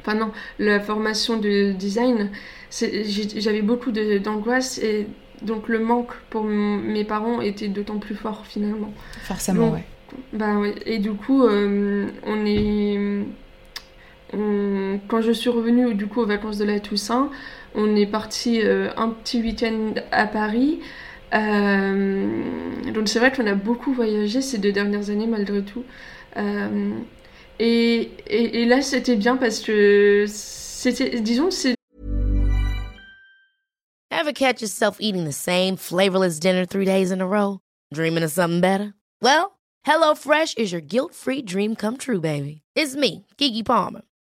Speaker 2: enfin non, la formation de design, j'avais beaucoup d'angoisse et donc le manque pour mes parents était d'autant plus fort finalement.
Speaker 1: Forcément, ouais.
Speaker 2: Bah. Et du coup, euh, on est. Quand je suis revenue du coup aux vacances de la Toussaint, on est parti euh, un petit week-end à Paris. Euh, donc c'est vrai qu'on a beaucoup voyagé ces deux dernières années malgré tout. Et, et, et, là c'était bien parce que c'était, disons, c'est
Speaker 3: Ever catch yourself eating the same flavorless dinner three days in a row? Dreaming of something better? Well, HelloFresh is your guilt-free dream come true, baby. It's me, Kiki Palmer.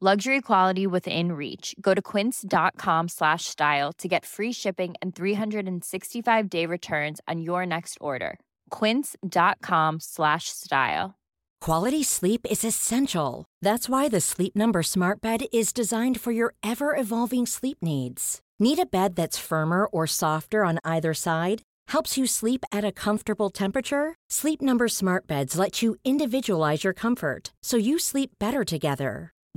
Speaker 4: Luxury quality within reach. Go to quince.com slash style to get free shipping and 365 day returns on your next order. Quince.com slash style.
Speaker 5: Quality sleep is essential. That's why the Sleep Number Smart Bed is designed for your ever evolving sleep needs. Need a bed that's firmer or softer on either side? Helps you sleep at a comfortable temperature? Sleep Number Smart Beds let you individualize your comfort so you sleep better together.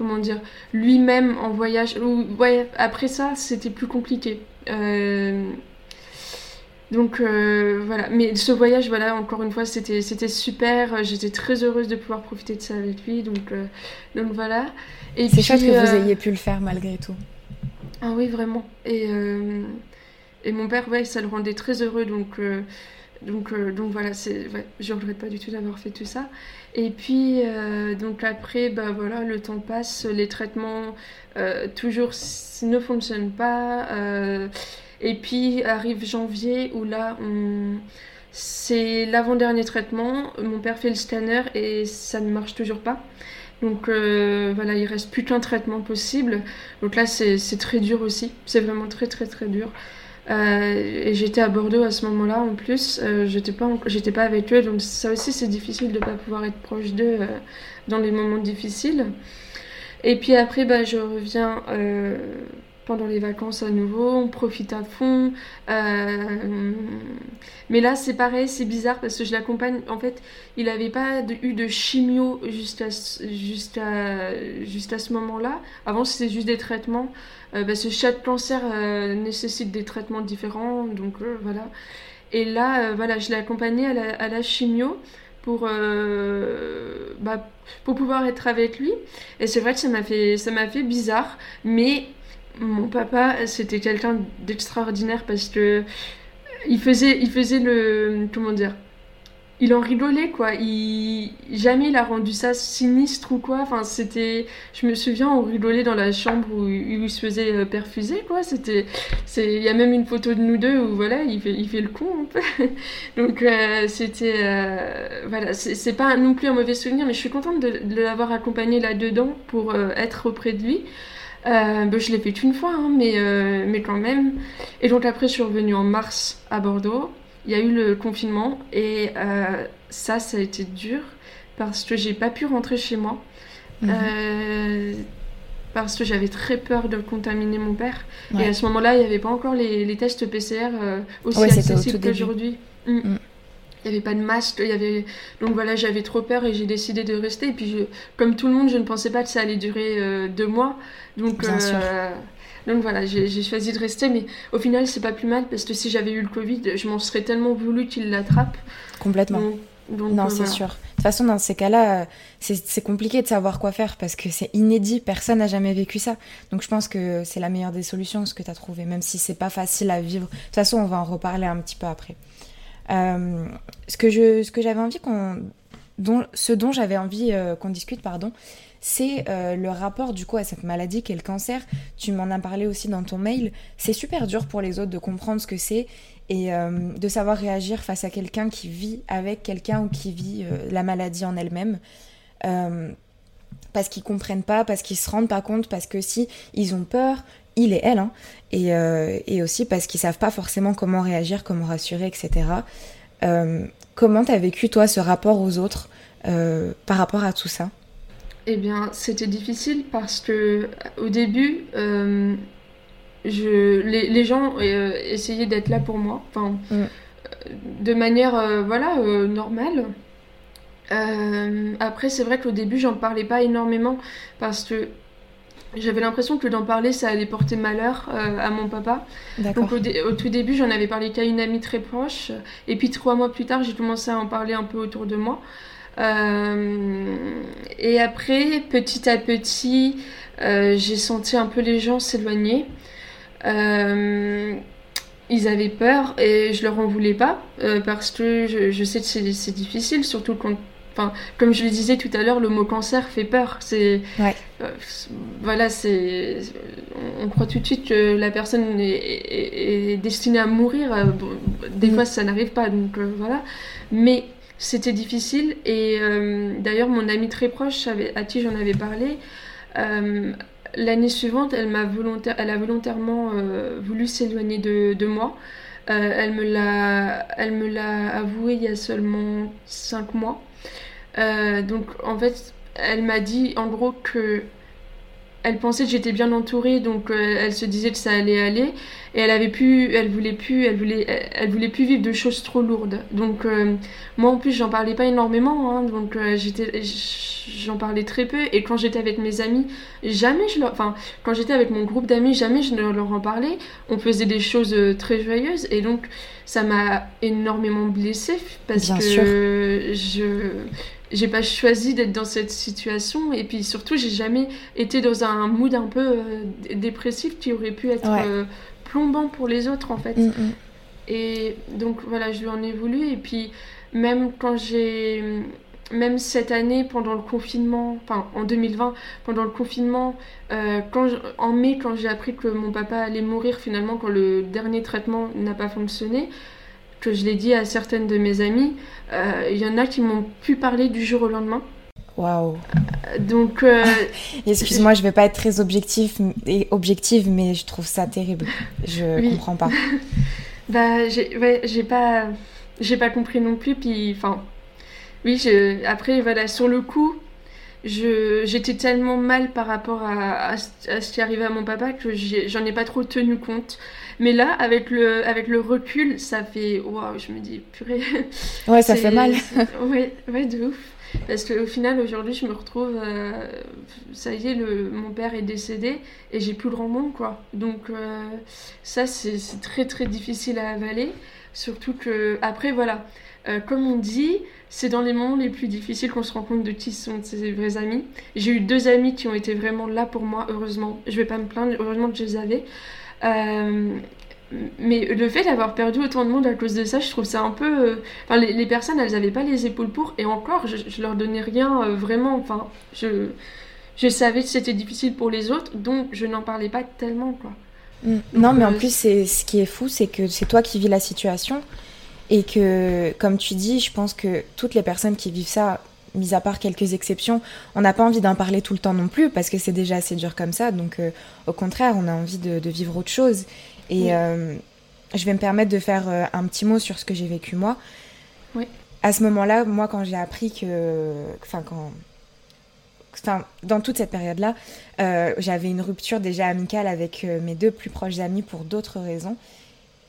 Speaker 2: comment dire, lui-même en voyage. ouais, après ça, c'était plus compliqué. Euh, donc euh, voilà, mais ce voyage, voilà, encore une fois, c'était c'était super. J'étais très heureuse de pouvoir profiter de ça avec lui, donc euh, donc voilà.
Speaker 1: Et c'est chouette que vous ayez pu le faire malgré tout.
Speaker 2: Ah oui, vraiment. Et et mon père, ouais, ça le rendait très heureux, donc donc, euh, donc voilà, c'est, ouais, je regrette pas du tout d'avoir fait tout ça. Et puis, euh, donc après, bah voilà, le temps passe, les traitements euh, toujours ne fonctionnent pas. et puis arrive janvier où là, c'est l'avant-dernier traitement. Mon père fait le scanner et ça ne marche toujours pas. Donc voilà, il reste plus qu'un traitement possible. Donc là, c'est, c'est très dur aussi. C'est vraiment très très très dur. Euh, j'étais à Bordeaux à ce moment-là en plus. Euh, j'étais pas, j'étais pas avec eux, donc ça aussi c'est difficile de pas pouvoir être proche d'eux euh, dans les moments difficiles. Et puis après, bah, je reviens pendant les vacances à nouveau, on profite à fond. Euh, mais là, c'est pareil, c'est bizarre parce que je l'accompagne. En fait, il n'avait pas eu de chimio jusqu'à juste à, ce moment-là. Avant, c'était juste des traitements. Euh, parce que chaque cancer euh, nécessite des traitements différents. Donc voilà. Et là, voilà, je l'ai accompagné à la, à la chimio pour, bah, pour pouvoir être avec lui. Et c'est vrai que ça m'a fait, ça m'a fait bizarre. Mais mon papa, c'était quelqu'un d'extraordinaire parce que il faisait, il faisait le. Comment dire il en rigolait quoi. Jamais il a rendu ça sinistre ou quoi. Enfin c'était, je me souviens on rigolait dans la chambre où, il se faisait euh, perfuser quoi. C'était, c'est, il y a même une photo de nous deux où voilà il fait, il fait le con. Donc euh, c'était, euh, voilà c'est pas non plus un mauvais souvenir, mais je suis contente de, l'avoir accompagné là dedans pour être auprès de lui. Ben, je l'ai fait une fois, hein, mais, mais quand même. Et donc après, je suis revenue en mars à Bordeaux il y a eu le confinement et euh, ça, ça a été dur parce que j'ai pas pu rentrer chez moi. Mhm. Euh, parce que j'avais très peur de contaminer mon père. Et à ce moment-là, il n'y avait pas encore les, tests PCR euh, aussi accessibles qu'aujourd'hui. Il n'y avait pas de masque, il y avait... donc voilà, j'avais trop peur et j'ai décidé de rester. Et puis, comme tout le monde, je ne pensais pas que ça allait durer deux mois. Donc, Bien sûr. Donc voilà, j'ai choisi de rester, mais au final, c'est pas plus mal parce que si j'avais eu le Covid, je m'en serais tellement voulu qu'il l'attrape.
Speaker 1: Complètement. non, euh, c'est sûr. De toute façon, dans ces cas-là, c'est compliqué de savoir quoi faire parce que c'est inédit, personne n'a jamais vécu ça. Donc je pense que c'est la meilleure des solutions, ce que tu as trouvé, même si c'est pas facile à vivre. De toute façon, on va en reparler un petit peu après. Euh, ce que j'avais envie qu'on. Dont, ce dont j'avais envie euh, qu'on discute, pardon, c'est euh, le rapport du coup à cette maladie qui est le cancer. Tu m'en as parlé aussi dans ton mail. C'est super dur pour les autres de comprendre ce que c'est et de savoir réagir face à quelqu'un qui vit avec quelqu'un ou qui vit la maladie en elle-même. parce qu'ils comprennent pas, parce qu'ils se rendent pas compte, parce que si ils ont peur, il et elle, hein, et, et, aussi parce qu'ils savent pas forcément comment réagir, comment rassurer, etc. comment t'as vécu toi ce rapport aux autres par rapport à tout ça?
Speaker 2: Eh bien, c'était difficile parce que au début, euh, je, les, gens euh, essayaient d'être là pour moi, enfin, mm. euh, de manière voilà normale. après, c'est vrai qu'au début, j'en parlais pas énormément parce que j'avais l'impression que d'en parler, ça allait porter malheur à mon papa. Donc au, au, tout début, j'en avais parlé qu'à une amie très proche. Et puis trois mois plus tard, j'ai commencé à en parler un peu autour de moi. Euh, et après, petit à petit, euh, j'ai senti un peu les gens s'éloigner. Euh, ils avaient peur et je leur en voulais pas parce que je, sais que c'est difficile, surtout quand Enfin, comme je le disais tout à l'heure, le mot cancer fait peur. C'est voilà, c'est on, croit tout de suite que la personne est, destinée à mourir. des mm. fois, ça n'arrive pas, donc voilà. Mais c'était difficile et euh, d'ailleurs mon amie très proche à qui j'en avais parlé euh, l'année suivante elle m'a volontaire elle a volontairement euh, voulu s'éloigner de, de, moi elle me l'a elle me l'a avoué il y a seulement cinq mois donc en fait elle m'a dit en gros que elle pensait que j'étais bien entourée, donc euh, elle se disait que ça allait aller, et elle avait pu, elle voulait plus, elle voulait, elle, voulait plus vivre de choses trop lourdes. Donc euh, moi en plus j'en parlais pas énormément, hein, donc euh, j'étais, j'en parlais très peu, et quand j'étais avec mes amis, jamais je leur, enfin quand j'étais avec mon groupe d'amis, jamais je ne leur en parlais. On faisait des choses très joyeuses, et donc ça m'a énormément blessée parce que je j'ai pas choisi d'être dans cette situation et puis surtout j'ai jamais été dans un mood un peu euh, dépressif qui aurait pu être euh, plombant pour les autres en fait. Mm, mm. et donc voilà je lui en ai voulu et puis même quand j'ai même cette année pendant le confinement enfin en 2020 pendant le confinement euh, quand en mai quand j'ai appris que mon papa allait mourir finalement quand le dernier traitement n'a pas fonctionné que je l'ai dit à certaines de mes amies, euh, il y en a qui m'ont pu parler du jour au lendemain.
Speaker 1: Waouh.
Speaker 2: Donc. Euh,
Speaker 1: Excuse-moi, je vais pas être très objectif et objective, mais je trouve ça terrible. Je ne comprends pas.
Speaker 2: bah, j'ai ouais, pas, j'ai pas compris non plus. Puis, enfin, oui, je, après, voilà, sur le coup, j'étais tellement mal par rapport à, ce qui arrivait à mon papa que j'en ai, pas trop tenu compte. Mais là, avec le, avec le recul, ça fait waouh, je me dis purée.
Speaker 1: Ouais, ça fait mal.
Speaker 2: ouais, ouais, de ouf. Parce qu'au final, aujourd'hui, je me retrouve. Euh, ça y est, le, mon père est décédé et j'ai plus grand monde, quoi. Donc, euh, ça, c'est très très difficile à avaler. Surtout que, après, voilà. Euh, comme on dit, c'est dans les moments les plus difficiles qu'on se rend compte de qui sont ses vrais amis. J'ai eu deux amis qui ont été vraiment là pour moi, heureusement. Je vais pas me plaindre, heureusement que je les avais. Euh, mais le fait d'avoir perdu autant de monde à cause de ça, je trouve ça un peu. Euh, enfin, les, personnes, elles n'avaient pas les épaules pour, et encore, je, je leur donnais rien euh, vraiment. Enfin, je, je savais que c'était difficile pour les autres, donc je n'en parlais pas tellement, quoi.
Speaker 1: Mm. non, mais en plus, c'est ce qui est fou, c'est que c'est toi qui vis la situation, et que, comme tu dis, je pense que toutes les personnes qui vivent ça, mis à part quelques exceptions, on n'a pas envie d'en parler tout le temps non plus, parce que c'est déjà assez dur comme ça. Donc, au contraire, on a envie de, de vivre autre chose. Et euh, je vais me permettre de faire euh, un petit mot sur ce que j'ai vécu moi.
Speaker 2: Oui.
Speaker 1: À ce moment-là, moi, quand j'ai appris que. Enfin, quand. Enfin, dans toute cette période-là, euh, j'avais une rupture déjà amicale avec mes deux plus proches amis pour d'autres raisons.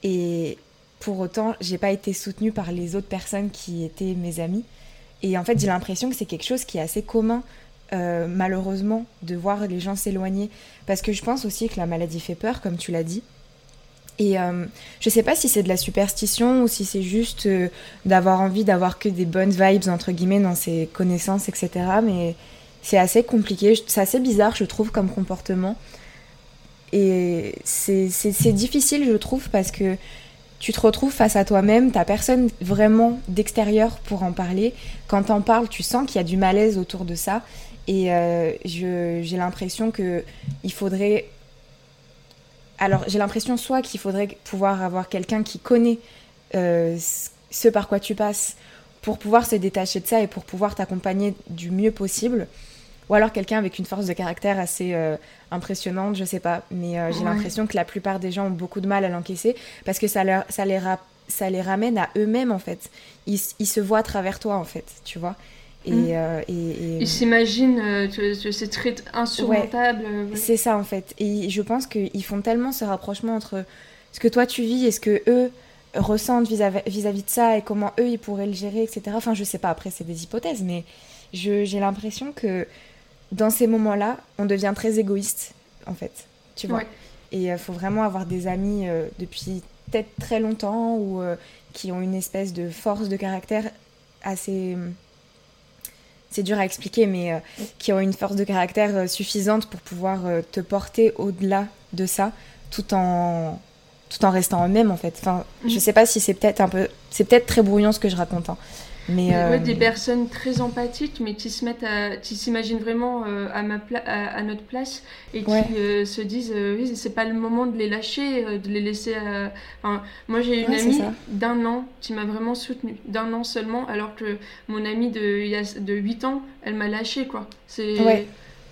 Speaker 1: Et pour autant, j'ai pas été soutenue par les autres personnes qui étaient mes amis. Et en fait, j'ai l'impression que c'est quelque chose qui est assez commun, malheureusement, de voir les gens s'éloigner. Parce que je pense aussi que la maladie fait peur, comme tu l'as dit. Et euh, je sais pas si c'est de la superstition ou si c'est juste euh, d'avoir envie d'avoir que des bonnes vibes, entre guillemets, dans ses connaissances, etc. Mais c'est assez compliqué, c'est assez bizarre, je trouve, comme comportement. Et c'est difficile, je trouve, parce que tu te retrouves face à toi-même, t'as personne vraiment d'extérieur pour en parler. Quand t'en parles, tu sens qu'il y a du malaise autour de ça. Et euh, j'ai l'impression que il faudrait alors j'ai l'impression soit qu'il faudrait pouvoir avoir quelqu'un qui connaît euh, ce par quoi tu passes pour pouvoir se détacher de ça et pour pouvoir t'accompagner du mieux possible. Ou alors quelqu'un avec une force de caractère assez euh, impressionnante, je sais pas. Mais euh, j'ai l'impression que la plupart des gens ont beaucoup de mal à l'encaisser parce que ça, leur, ça, les, ça les ramène à eux-mêmes en fait. Ils, ils, se voient à travers toi en fait, tu vois.
Speaker 2: Et, mm. euh, et, Ils s'imaginent euh, que c'est très insurmontable. Euh,
Speaker 1: c'est ça en fait. Et je pense qu'ils font tellement ce rapprochement entre ce que toi tu vis et ce que eux ressentent vis-à-vis de ça et comment eux ils pourraient le gérer, etc. Enfin, je sais pas, après c'est des hypothèses, mais j'ai l'impression que dans ces moments-là, on devient très égoïste en fait. Tu vois. Et il faut vraiment avoir des amis depuis peut-être très longtemps ou qui ont une espèce de force de caractère assez c'est dur à expliquer, mais euh, qui ont une force de caractère euh, suffisante pour pouvoir euh, te porter au-delà de ça, tout en tout en restant eux-mêmes en fait. Enfin, je mm. sais pas si c'est peut-être un peu, c'est peut-être très brouillon ce que je raconte. Hein.
Speaker 2: Mais des personnes très empathiques, mais qui se mettent à, qui s'imaginent vraiment à ma à, notre place et qui se disent, oui, c'est pas le moment de les lâcher, de les laisser. Enfin, moi, j'ai une amie d'un an qui m'a vraiment soutenue, d'un an seulement, alors que mon amie de, y a, de 8 ans, elle m'a lâché quoi. C'est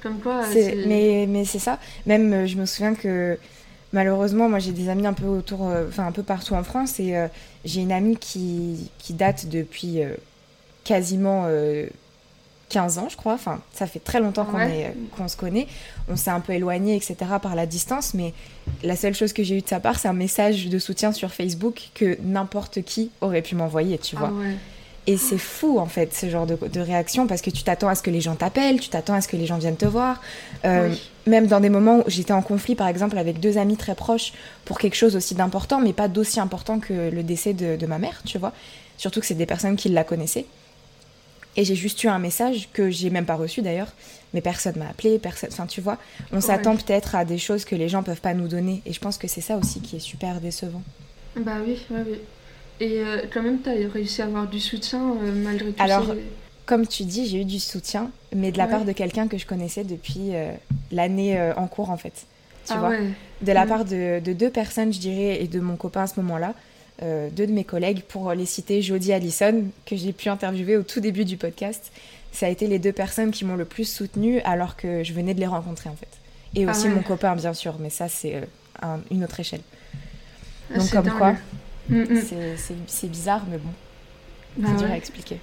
Speaker 2: comme quoi.
Speaker 1: Mais, mais c'est ça. Même, je me souviens que malheureusement, moi j'ai des amis un peu autour, euh, enfin un peu partout en France et euh, j'ai une amie qui, qui date depuis euh, quasiment 15 ans, je crois. Enfin, ça fait très longtemps qu'on qu'on se connaît. On s'est un peu éloigné, etc. par la distance, mais la seule chose que j'ai eue de sa part, c'est un message de soutien sur Facebook que n'importe qui aurait pu m'envoyer, tu vois. Ah et c'est fou, en fait, ce genre de, réaction, parce que tu t'attends à ce que les gens t'appellent, tu t'attends à ce que les gens viennent te voir. Euh, même dans des moments où j'étais en conflit, par exemple, avec deux amis très proches pour quelque chose aussi d'important, mais pas d'aussi important que le décès de, ma mère, tu vois. Surtout que c'est des personnes qui la connaissaient. Et j'ai juste eu un message que j'ai même pas reçu d'ailleurs, mais personne m'a appelé, personne. Enfin, tu vois, on s'attend peut-être à des choses que les gens peuvent pas nous donner, et je pense que c'est ça aussi qui est super décevant.
Speaker 2: Bah oui, oui, oui. Et euh, quand même, tu as réussi à avoir du soutien euh, malgré tout
Speaker 1: Alors, comme tu dis, j'ai eu du soutien, mais de la part de quelqu'un que je connaissais depuis euh, l'année en cours, en fait. Tu ah vois De la part de, deux personnes, je dirais, et de mon copain à ce moment-là. deux de mes collègues, pour les citer, Jodie Allison, que j'ai pu interviewer au tout début du podcast. Ça a été les deux personnes qui m'ont le plus soutenue alors que je venais de les rencontrer, en fait. Et ah aussi mon copain, bien sûr, mais ça, c'est une autre échelle. Ah, Donc, comme quoi, Mm, mm. C'est bizarre, mais bon, bah c'est dur à expliquer.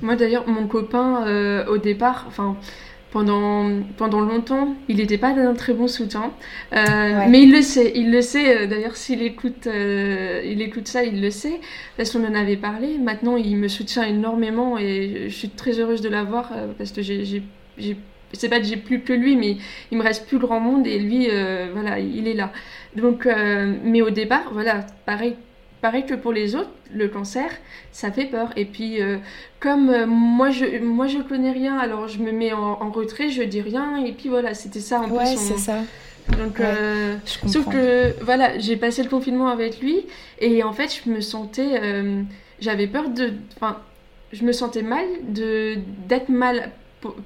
Speaker 2: Moi d'ailleurs, mon copain, euh, au départ, enfin, pendant, pendant longtemps, il n'était pas d'un très bon soutien. Euh, mais il le sait, il le sait. Euh, d'ailleurs, s'il écoute, il écoute ça, il le sait. Parce qu'on en avait parlé. Maintenant, il me soutient énormément et je suis très heureuse de l'avoir parce que j'ai c'est pas que j'ai plus que lui, mais il me reste plus grand monde et lui, voilà, il est là. Donc, mais au départ, voilà, pareil, pareil que pour les autres, le cancer, ça fait peur. Et puis, euh, comme euh, moi, je moi je connais rien, alors je me mets en, retrait, je dis rien. Et puis voilà, c'était ça
Speaker 1: un ouais, c'est ça.
Speaker 2: Donc, euh, sauf que voilà, j'ai passé le confinement avec lui et en fait, je me sentais, j'avais peur de, enfin, je me sentais mal de d'être mal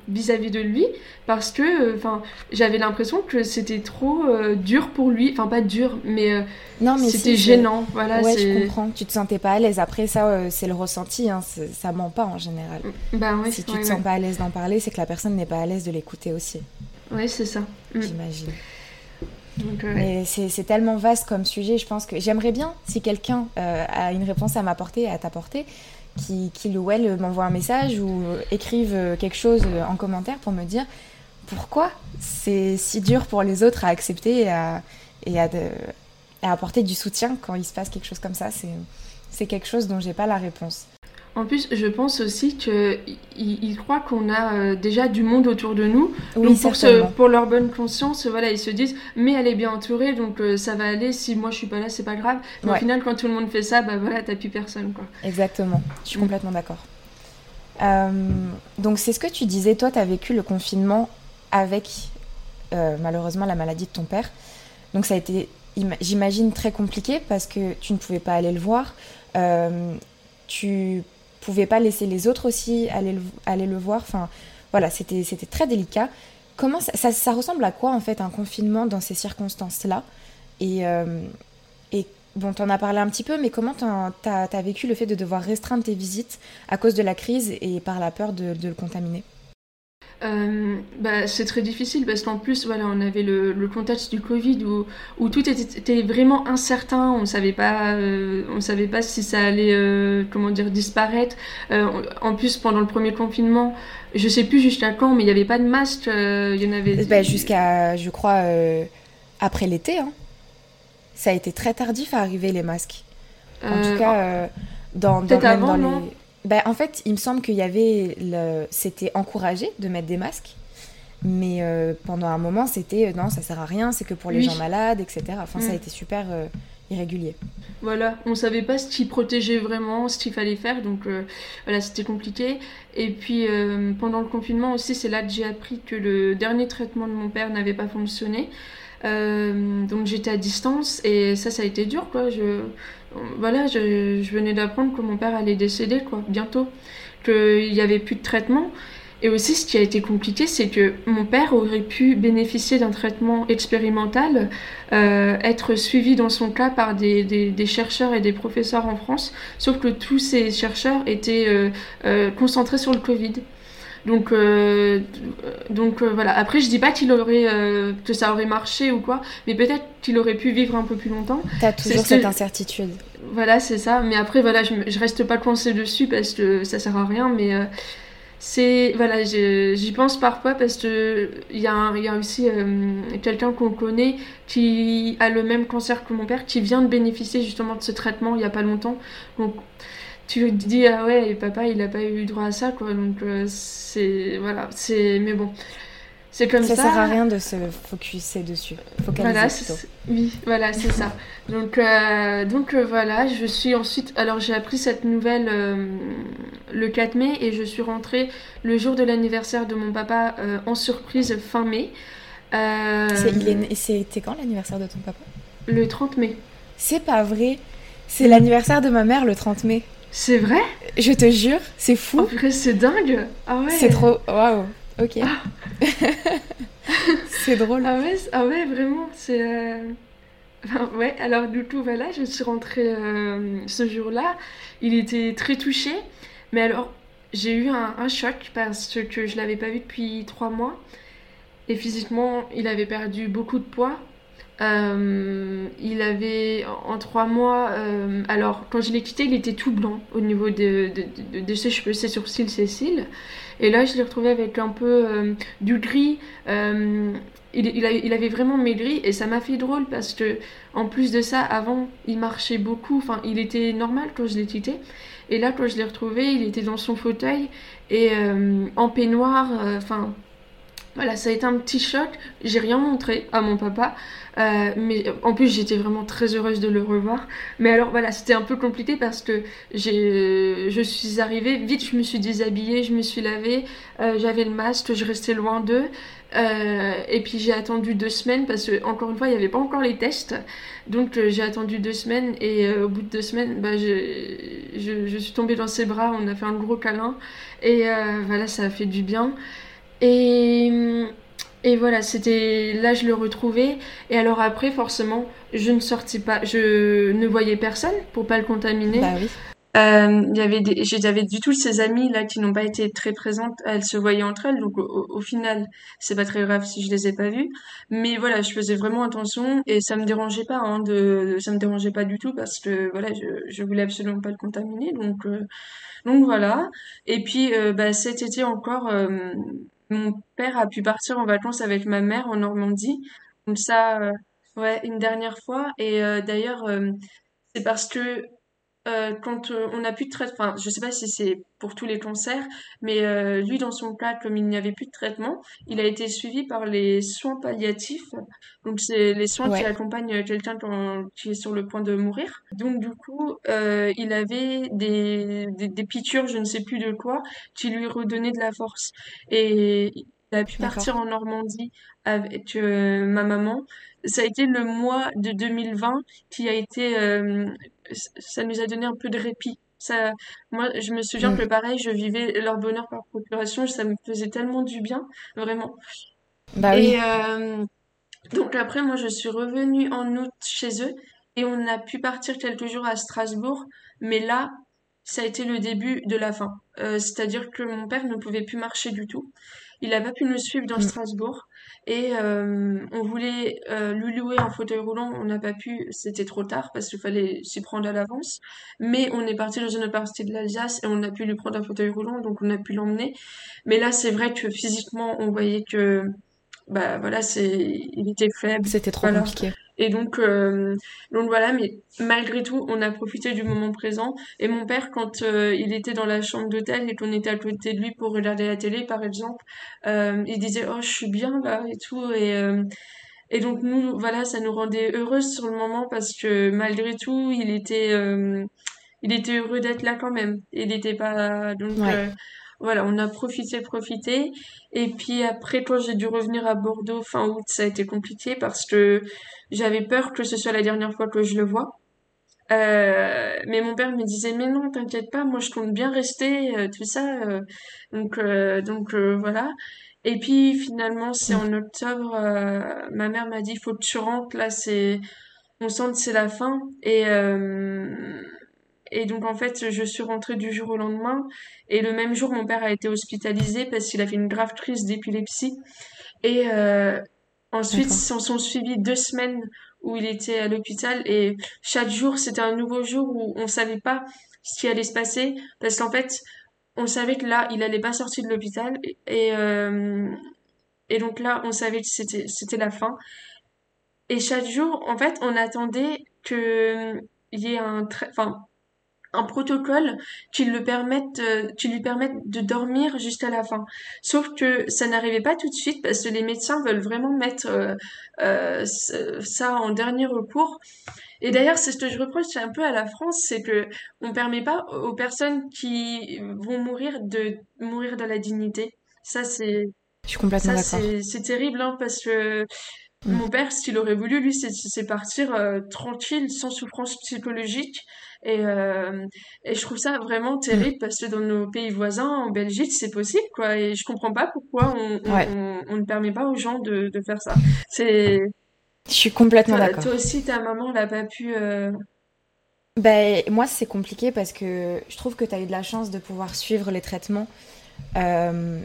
Speaker 2: vis-à-vis de lui parce que enfin j'avais l'impression que c'était trop euh, dur pour lui. Enfin pas dur mais, euh, non, mais c'était gênant voilà
Speaker 1: ouais je comprends tu te sentais pas à l'aise. Après ça euh, c'est le ressenti hein, ça ment pas en général.
Speaker 2: Bah, ouais,
Speaker 1: si tu te sens pas à l'aise d'en parler c'est que la personne n'est pas à l'aise de l'écouter aussi.
Speaker 2: Ouais c'est ça.
Speaker 1: Mm. j'imagine. Mais c'est tellement vaste comme sujet, je pense que j'aimerais bien, si quelqu'un a une réponse à m'apporter, à t'apporter, qui, qui ou elle m'envoie un message ou écrivent quelque chose en commentaire pour me dire pourquoi c'est si dur pour les autres à accepter et à, et à, apporter du soutien quand il se passe quelque chose comme ça. C'est quelque chose dont j'ai pas la réponse.
Speaker 2: En plus, je pense aussi qu'ils il croient qu'on a euh, déjà du monde autour de nous.
Speaker 1: Oui, donc
Speaker 2: pour, pour, leur bonne conscience, voilà, ils se disent, mais elle est bien entourée, donc euh, ça va aller. Si moi je suis pas là, c'est pas grave. Mais au final, quand tout le monde fait ça, bah voilà, t'as plus personne, quoi.
Speaker 1: Exactement. Je suis mm. complètement d'accord. Euh, donc c'est ce que tu disais. Toi, tu as vécu le confinement avec malheureusement la maladie de ton père. Donc ça a été, j'imagine, très compliqué parce que tu ne pouvais pas aller le voir. tu pouvais pas laisser les autres aussi aller le, aller le voir. Enfin, voilà, c'était très délicat. Comment ça, ça, ressemble à quoi en fait un confinement dans ces circonstances-là? Et, euh, et bon, en as parlé un petit peu, mais comment tu as, vécu le fait de devoir restreindre tes visites à cause de la crise et par la peur de le contaminer?
Speaker 2: Euh, bah, c'est très difficile parce qu'en plus, voilà, on avait le, le contexte du Covid où, où tout était, vraiment incertain. On savait pas, euh, on savait pas si ça allait, euh, comment dire, disparaître. en plus, pendant le premier confinement, je sais plus jusqu'à quand, mais il n'y avait pas de masque. Il y en avait.
Speaker 1: Bah, jusqu'à, je crois, après l'été. Hein. Ça a été très tardif à arriver les masques. En tout cas, dans, dans,
Speaker 2: avant,
Speaker 1: dans les ben, en fait, il me semble qu'il y avait. Le... C'était encouragé de mettre des masques. Mais euh, pendant un moment, c'était euh, non, ça sert à rien, c'est que pour les gens malades, etc. Enfin, ça a mm. été super euh, irrégulier.
Speaker 2: Voilà, on savait pas ce qui protégeait vraiment, ce qu'il fallait faire, donc voilà, c'était compliqué. Et puis pendant le confinement aussi, c'est là que j'ai appris que le dernier traitement de mon père n'avait pas fonctionné. donc j'étais à distance et ça, ça a été dur, quoi. Je, voilà, je, venais d'apprendre que mon père allait décéder, quoi, bientôt, qu'il n'y avait plus de traitement. Et aussi, ce qui a été compliqué, c'est que mon père aurait pu bénéficier d'un traitement expérimental, euh, être suivi dans son cas par des, chercheurs et des professeurs en France, sauf que tous ces chercheurs étaient euh, euh, concentrés sur le Covid. Donc, euh, donc euh, voilà. Après, je dis pas qu'il aurait, euh, que ça aurait marché ou quoi, mais peut-être qu'il aurait pu vivre un peu plus longtemps.
Speaker 1: T'as toujours cette incertitude.
Speaker 2: Voilà, c'est ça. Mais après, voilà, je, je reste pas coincée dessus parce que ça sert à rien. Mais c'est voilà, j'y pense parfois parce que il y, a y a aussi quelqu'un qu'on connaît qui a le même cancer que mon père, qui vient de bénéficier justement de ce traitement il y a pas longtemps. Donc tu te dis ah ouais papa il n'a pas eu droit à ça quoi. Donc euh, c'est voilà c'est mais bon. C'est comme ça
Speaker 1: ça. sert à rien de se focuser dessus.
Speaker 2: Voilà oui voilà c'est ça. Donc euh, donc euh, voilà je suis ensuite alors j'ai appris cette nouvelle le 4 mai et je suis rentrée le jour de l'anniversaire de mon papa en surprise fin mai.
Speaker 1: C'était quand l'anniversaire de ton papa?
Speaker 2: Le 30 mai.
Speaker 1: C'est pas vrai. C'est l'anniversaire de ma mère le 30 mai
Speaker 2: c'est vrai?
Speaker 1: Je te jure, c'est fou.
Speaker 2: En vrai, c'est dingue. Ah ouais.
Speaker 1: C'est trop. Waouh. Ok. Ah. c'est drôle.
Speaker 2: Ah ouais, ah ouais vraiment. C'est. Euh, ouais, alors du coup, voilà, je suis rentrée euh, ce jour-là. Il était très touché. Mais alors, j'ai eu un, un, choc parce que je l'avais pas vu depuis trois mois. Et physiquement, il avait perdu beaucoup de poids. Euh, il avait en trois mois, euh, alors quand je l'ai quitté, il était tout blanc au niveau de, ses cheveux, ses sourcils, ses cils. Et là, je l'ai retrouvé avec un peu euh, du gris. Il, il, avait vraiment maigri et ça m'a fait drôle parce que, en plus de ça, avant, il marchait beaucoup. Enfin, il était normal quand je l'ai quitté. Et là, quand je l'ai retrouvé, il était dans son fauteuil et en peignoir. Enfin Voilà, ça a été un petit choc. J'ai rien montré à mon papa. Euh, mais en plus, j'étais vraiment très heureuse de le revoir. Mais alors voilà, c'était un peu compliqué parce que j'ai, je suis arrivée, vite je me suis déshabillée, je me suis lavée, euh, j'avais le masque, je restais loin d'eux. Euh, et puis j'ai attendu deux semaines parce que, encore une fois, il n'y avait pas encore les tests. Donc j'ai attendu deux semaines et au bout de deux semaines, bah, je, je, je, suis tombée dans ses bras, on a fait un gros câlin. Et voilà, ça a fait du bien. Et, et voilà, c'était là je le retrouvais. Et alors après, forcément, je ne sortais pas, je ne voyais personne pour pas le contaminer.
Speaker 1: Bah oui.
Speaker 2: Euh, il y avait des, j'avais du tout ces amies là qui n'ont pas été très présentes. Elles se voyaient entre elles, donc au, final, c'est pas très grave si je les ai pas vues. Mais voilà, je faisais vraiment attention et ça me dérangeait pas, hein, de, ça me dérangeait pas du tout parce que voilà, je, je voulais absolument pas le contaminer. Donc, euh, donc voilà. Et puis, euh, bah, cet été encore. Mon père a pu partir en vacances avec ma mère en Normandie. Comme ça, euh, ouais, une dernière fois. Et euh, d'ailleurs, euh, c'est parce que euh, quand euh, on n'a plus de traitement, enfin, je sais pas si c'est pour tous les cancers, mais euh, lui, dans son cas, comme il n'y avait plus de traitement, il a été suivi par les soins palliatifs. Donc, c'est les soins qui accompagnent quelqu'un qui est sur le point de mourir. Donc, du coup, il avait des, des, des piqûres, je ne sais plus de quoi, qui lui redonnaient de la force. Et il a pu partir en Normandie avec ma maman. Ça a été le mois de 2020 qui a été ça nous a donné un peu de répit. Ça, moi, je me souviens mm. que pareil, je vivais leur bonheur par procuration, ça me faisait tellement du bien, vraiment.
Speaker 1: Bah
Speaker 2: et euh, donc après, moi, je suis revenue en août chez eux et on a pu partir quelques jours à Strasbourg, mais là, ça a été le début de la fin. Euh, c'est-à-dire que mon père ne pouvait plus marcher du tout. Il n'a pas pu nous suivre dans mm. Strasbourg. Et euh, on voulait euh, lui louer un fauteuil roulant, on n'a pas pu, c'était trop tard parce qu'il fallait s'y prendre à l'avance. Mais on est parti dans une partie de l'Alsace et on a pu lui prendre un fauteuil roulant, donc on a pu l'emmener. Mais là, c'est vrai que physiquement, on voyait que, bah voilà, c'est, il était faible.
Speaker 1: C'était trop compliqué.
Speaker 2: Et donc, euh, donc voilà, mais malgré tout, on a profité du moment présent. Et mon père, quand euh, il était dans la chambre d'hôtel et qu'on était à côté de lui pour regarder la télé, par exemple, euh, il disait oh je suis bien là et tout. Et euh, et donc nous, voilà, ça nous rendait heureuses sur le moment parce que malgré tout, il était il était heureux d'être là quand même. Il n'était pas donc voilà, on a profité, profité. Et puis après, quand j'ai dû revenir à Bordeaux fin août, ça a été compliqué parce que j'avais peur que ce soit la dernière fois que je le vois. Euh, mais mon père me disait mais non t'inquiète pas moi je compte bien rester euh, tout ça euh. donc donc voilà et puis finalement c'est en octobre ma mère m'a dit faut que tu rentres là c'est on sent que c'est la fin et et donc en fait je suis rentrée du jour au lendemain. Et le même jour mon père a été hospitalisé parce qu'il a fait une grave crise d'épilepsie. Et Ensuite, s'en sont suivis deux semaines où il était à l'hôpital. Et chaque jour, c'était un nouveau jour où on savait pas ce qui allait se passer. Parce qu'en fait, on savait que là, il allait pas sortir de l'hôpital. Et, euh, et donc là, on savait que c'était, la fin. Et chaque jour, en fait, on attendait que il y ait un, enfin, un protocole qui le permette, euh, qui lui permette de dormir jusqu'à la fin. Sauf que ça n'arrivait pas tout de suite parce que les médecins veulent vraiment mettre euh, euh, ça en dernier recours. Et d'ailleurs, c'est ce que je reproche un peu à la France, c'est que on permet pas aux personnes qui vont mourir de mourir dans la dignité. Ça, c'est.
Speaker 1: Je suis complètement d'accord.
Speaker 2: C'est terrible, hein, parce que mm. mon père, s'il aurait voulu, lui, c'est partir tranquille, sans souffrance psychologique. Et, euh, et je trouve ça vraiment terrible parce que dans nos pays voisins, en Belgique, c'est possible, quoi. Et je comprends pas pourquoi on, on, on, ne permet pas aux gens de, de faire ça. C'est.
Speaker 1: Je suis complètement d'accord.
Speaker 2: Toi aussi, ta maman l'a pas pu. Euh...
Speaker 1: Ben, moi, c'est compliqué parce que je trouve que tu as eu de la chance de pouvoir suivre les traitements. Euh,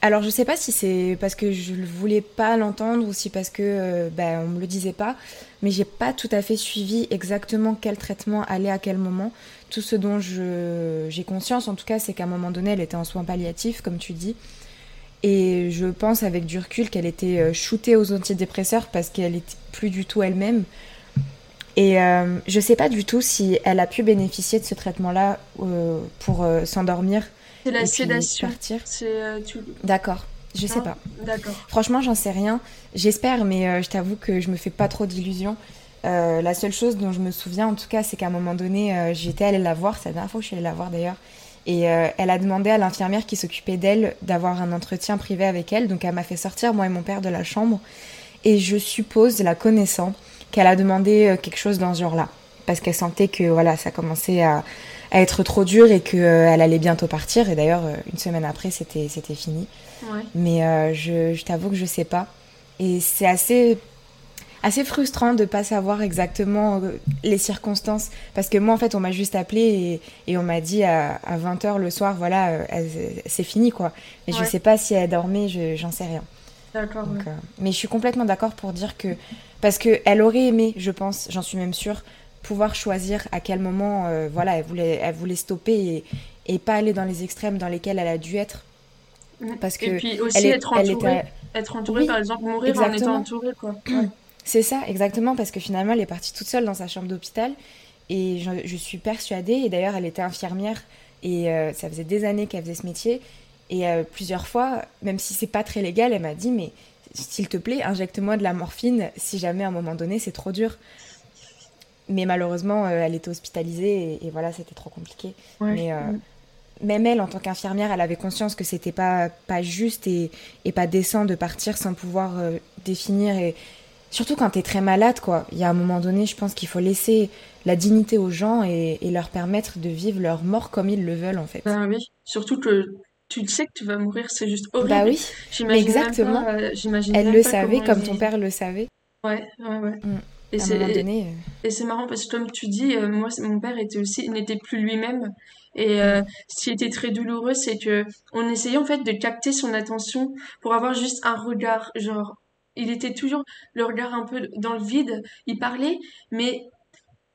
Speaker 1: alors je sais pas si c'est parce que je ne voulais pas l'entendre ou si parce que euh, ben, on me le disait pas, mais j'ai pas tout à fait suivi exactement quel traitement allait à quel moment. Tout ce dont j'ai conscience en tout cas, c'est qu'à un moment donné, elle était en soins palliatifs, comme tu dis. Et je pense avec du recul qu'elle était euh, shootée aux antidépresseurs parce qu'elle était plus du tout elle-même. Et euh, je sais pas du tout si elle a pu bénéficier de ce traitement-là pour s'endormir
Speaker 2: c'est la sédation.
Speaker 1: Euh, D'accord. Je sais pas.
Speaker 2: D'accord.
Speaker 1: Franchement, j'en sais rien. J'espère, mais je t'avoue que je me fais pas trop d'illusions. la seule chose dont je me souviens, en tout cas, c'est qu'à un moment donné, j'étais allée la voir. C'est la dernière fois que je suis allée la voir d'ailleurs. Et elle a demandé à l'infirmière qui s'occupait d'elle d'avoir un entretien privé avec elle. Donc elle m'a fait sortir, moi et mon père, de la chambre. Et je suppose, la connaissant, qu'elle a demandé quelque chose dans ce genre-là parce qu'elle sentait que voilà, ça commençait à, être trop dur et qu'elle euh, allait bientôt partir. Et d'ailleurs, euh, une semaine après, c'était, fini. Mais euh, je, je t'avoue que je sais pas. Et c'est assez, assez frustrant de pas savoir exactement les circonstances. Parce que moi, en fait, on m'a juste appelé et, on m'a dit à, 20h le soir, voilà, c'est fini, quoi. Et je sais pas si elle dormait, je, j'en sais rien.
Speaker 2: D'accord.
Speaker 1: mais je suis complètement d'accord pour dire que. Parce qu'elle aurait aimé, je pense, j'en suis même sûre, pouvoir choisir à quel moment euh, voilà, elle, voulait, elle voulait stopper et, et, pas aller dans les extrêmes dans lesquels elle a dû être.
Speaker 2: Parce que et puis aussi être entourée, être entourée par exemple, mourir exactement. en étant entourée. Quoi.
Speaker 1: C'est ça, exactement, parce que finalement, elle est partie toute seule dans sa chambre d'hôpital. Et je, je, suis persuadée, et d'ailleurs, elle était infirmière, et euh, ça faisait des années qu'elle faisait ce métier. Et euh, plusieurs fois, même si c'est pas très légal, elle m'a dit Mais s'il te plaît, injecte-moi de la morphine si jamais à un moment donné c'est trop dur. Mais malheureusement, euh, elle était hospitalisée et, voilà, c'était trop compliqué. Mais euh, même elle, en tant qu'infirmière, elle avait conscience que c'était pas, pas juste et, et, pas décent de partir sans pouvoir euh, définir. Et surtout quand tu es très malade, quoi. Il y a un moment donné, je pense qu'il faut laisser la dignité aux gens et, et, leur permettre de vivre leur mort comme ils le veulent, en fait.
Speaker 2: Bah oui, surtout que tu sais que tu vas mourir, c'est juste horrible.
Speaker 1: Bah oui, exactement. elle le savait comme ton père le savait.
Speaker 2: Ouais, ouais, ouais. Mm. Et c'est euh. et c'est marrant parce que comme tu dis, euh, moi mon père était aussi n'était plus lui-même. Et euh, ce qui était très douloureux, c'est que on essayait en fait de capter son attention pour avoir juste un regard, genre il était toujours le regard un peu dans le vide, il parlait, mais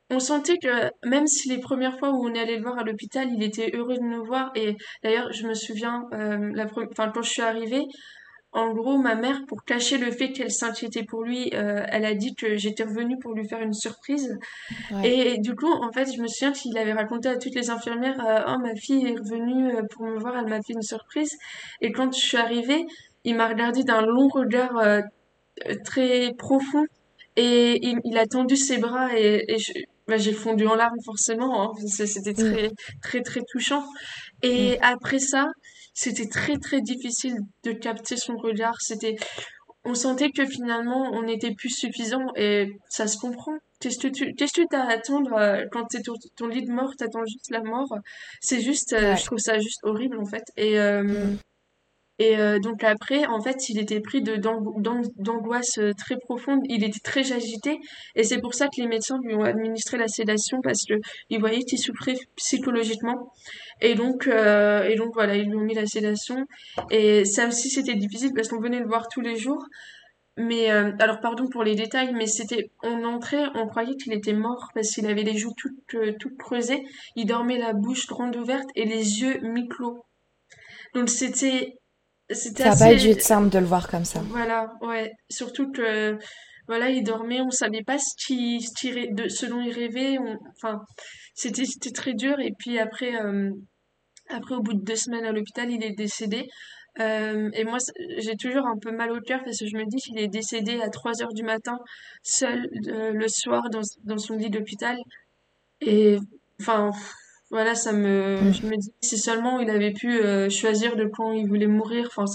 Speaker 2: on sentait que même si les premières fois où on est allé le voir à l'hôpital, il était heureux de nous voir. Et d'ailleurs je me souviens la enfin quand je suis arrivée en gros, ma mère, pour cacher le fait qu'elle s'inquiétait pour lui, euh, elle a dit que j'étais revenue pour lui faire une surprise. Et, du coup, en fait, je me souviens qu'il avait raconté à toutes les infirmières, euh, oh, ma fille est revenue euh, pour me voir, elle m'a fait une surprise. Et quand je suis arrivée, il m'a regardé d'un long regard très profond et il, a tendu ses bras et, bah, j'ai fondu en larmes forcément. Hein. C'était mm. très, très, très touchant. Et mm. après ça, c'était très très difficile de capter son regard. C'était, on sentait que finalement on n'était plus suffisant et ça se comprend. Qu'est-ce que tu, qu'est-ce que t'as à attendre euh, quand t'es ton, ton lit de mort, t'attends juste la mort? C'est juste, euh, je trouve ça juste horrible en fait. Et euh. Et euh, donc après, en fait, il était pris de d'angoisse très profonde. Il était très agité, et c'est pour ça que les médecins lui ont administré la sédation parce que ils voyaient qu'il souffrait psychologiquement. Et donc, euh, et donc voilà, ils lui ont mis la sédation. Et ça aussi, c'était difficile parce qu'on venait le voir tous les jours. Mais alors pardon pour les détails, mais c'était on entrait, on croyait qu'il était mort parce qu'il avait les joues toutes toutes creusées, il dormait la bouche grande ouverte et les yeux mi-clos. Donc c'était
Speaker 1: ça n'a pas dû être simple de le voir comme ça.
Speaker 2: Voilà, ouais. Surtout que, voilà, il dormait, on savait pas ce, qui, ce, de, ce dont il rêvait. enfin, c'était, très dur. Et puis après, euh, après, au bout de deux semaines à l'hôpital, il est décédé. Euh, et moi, j'ai toujours un peu mal au cœur parce que je me dis qu'il est décédé à 3 heures du matin, seul, euh, le soir, dans, dans son lit d'hôpital. Et, enfin, voilà, ça me, je me dis, si seulement il avait pu choisir de quand il voulait mourir. Enfin,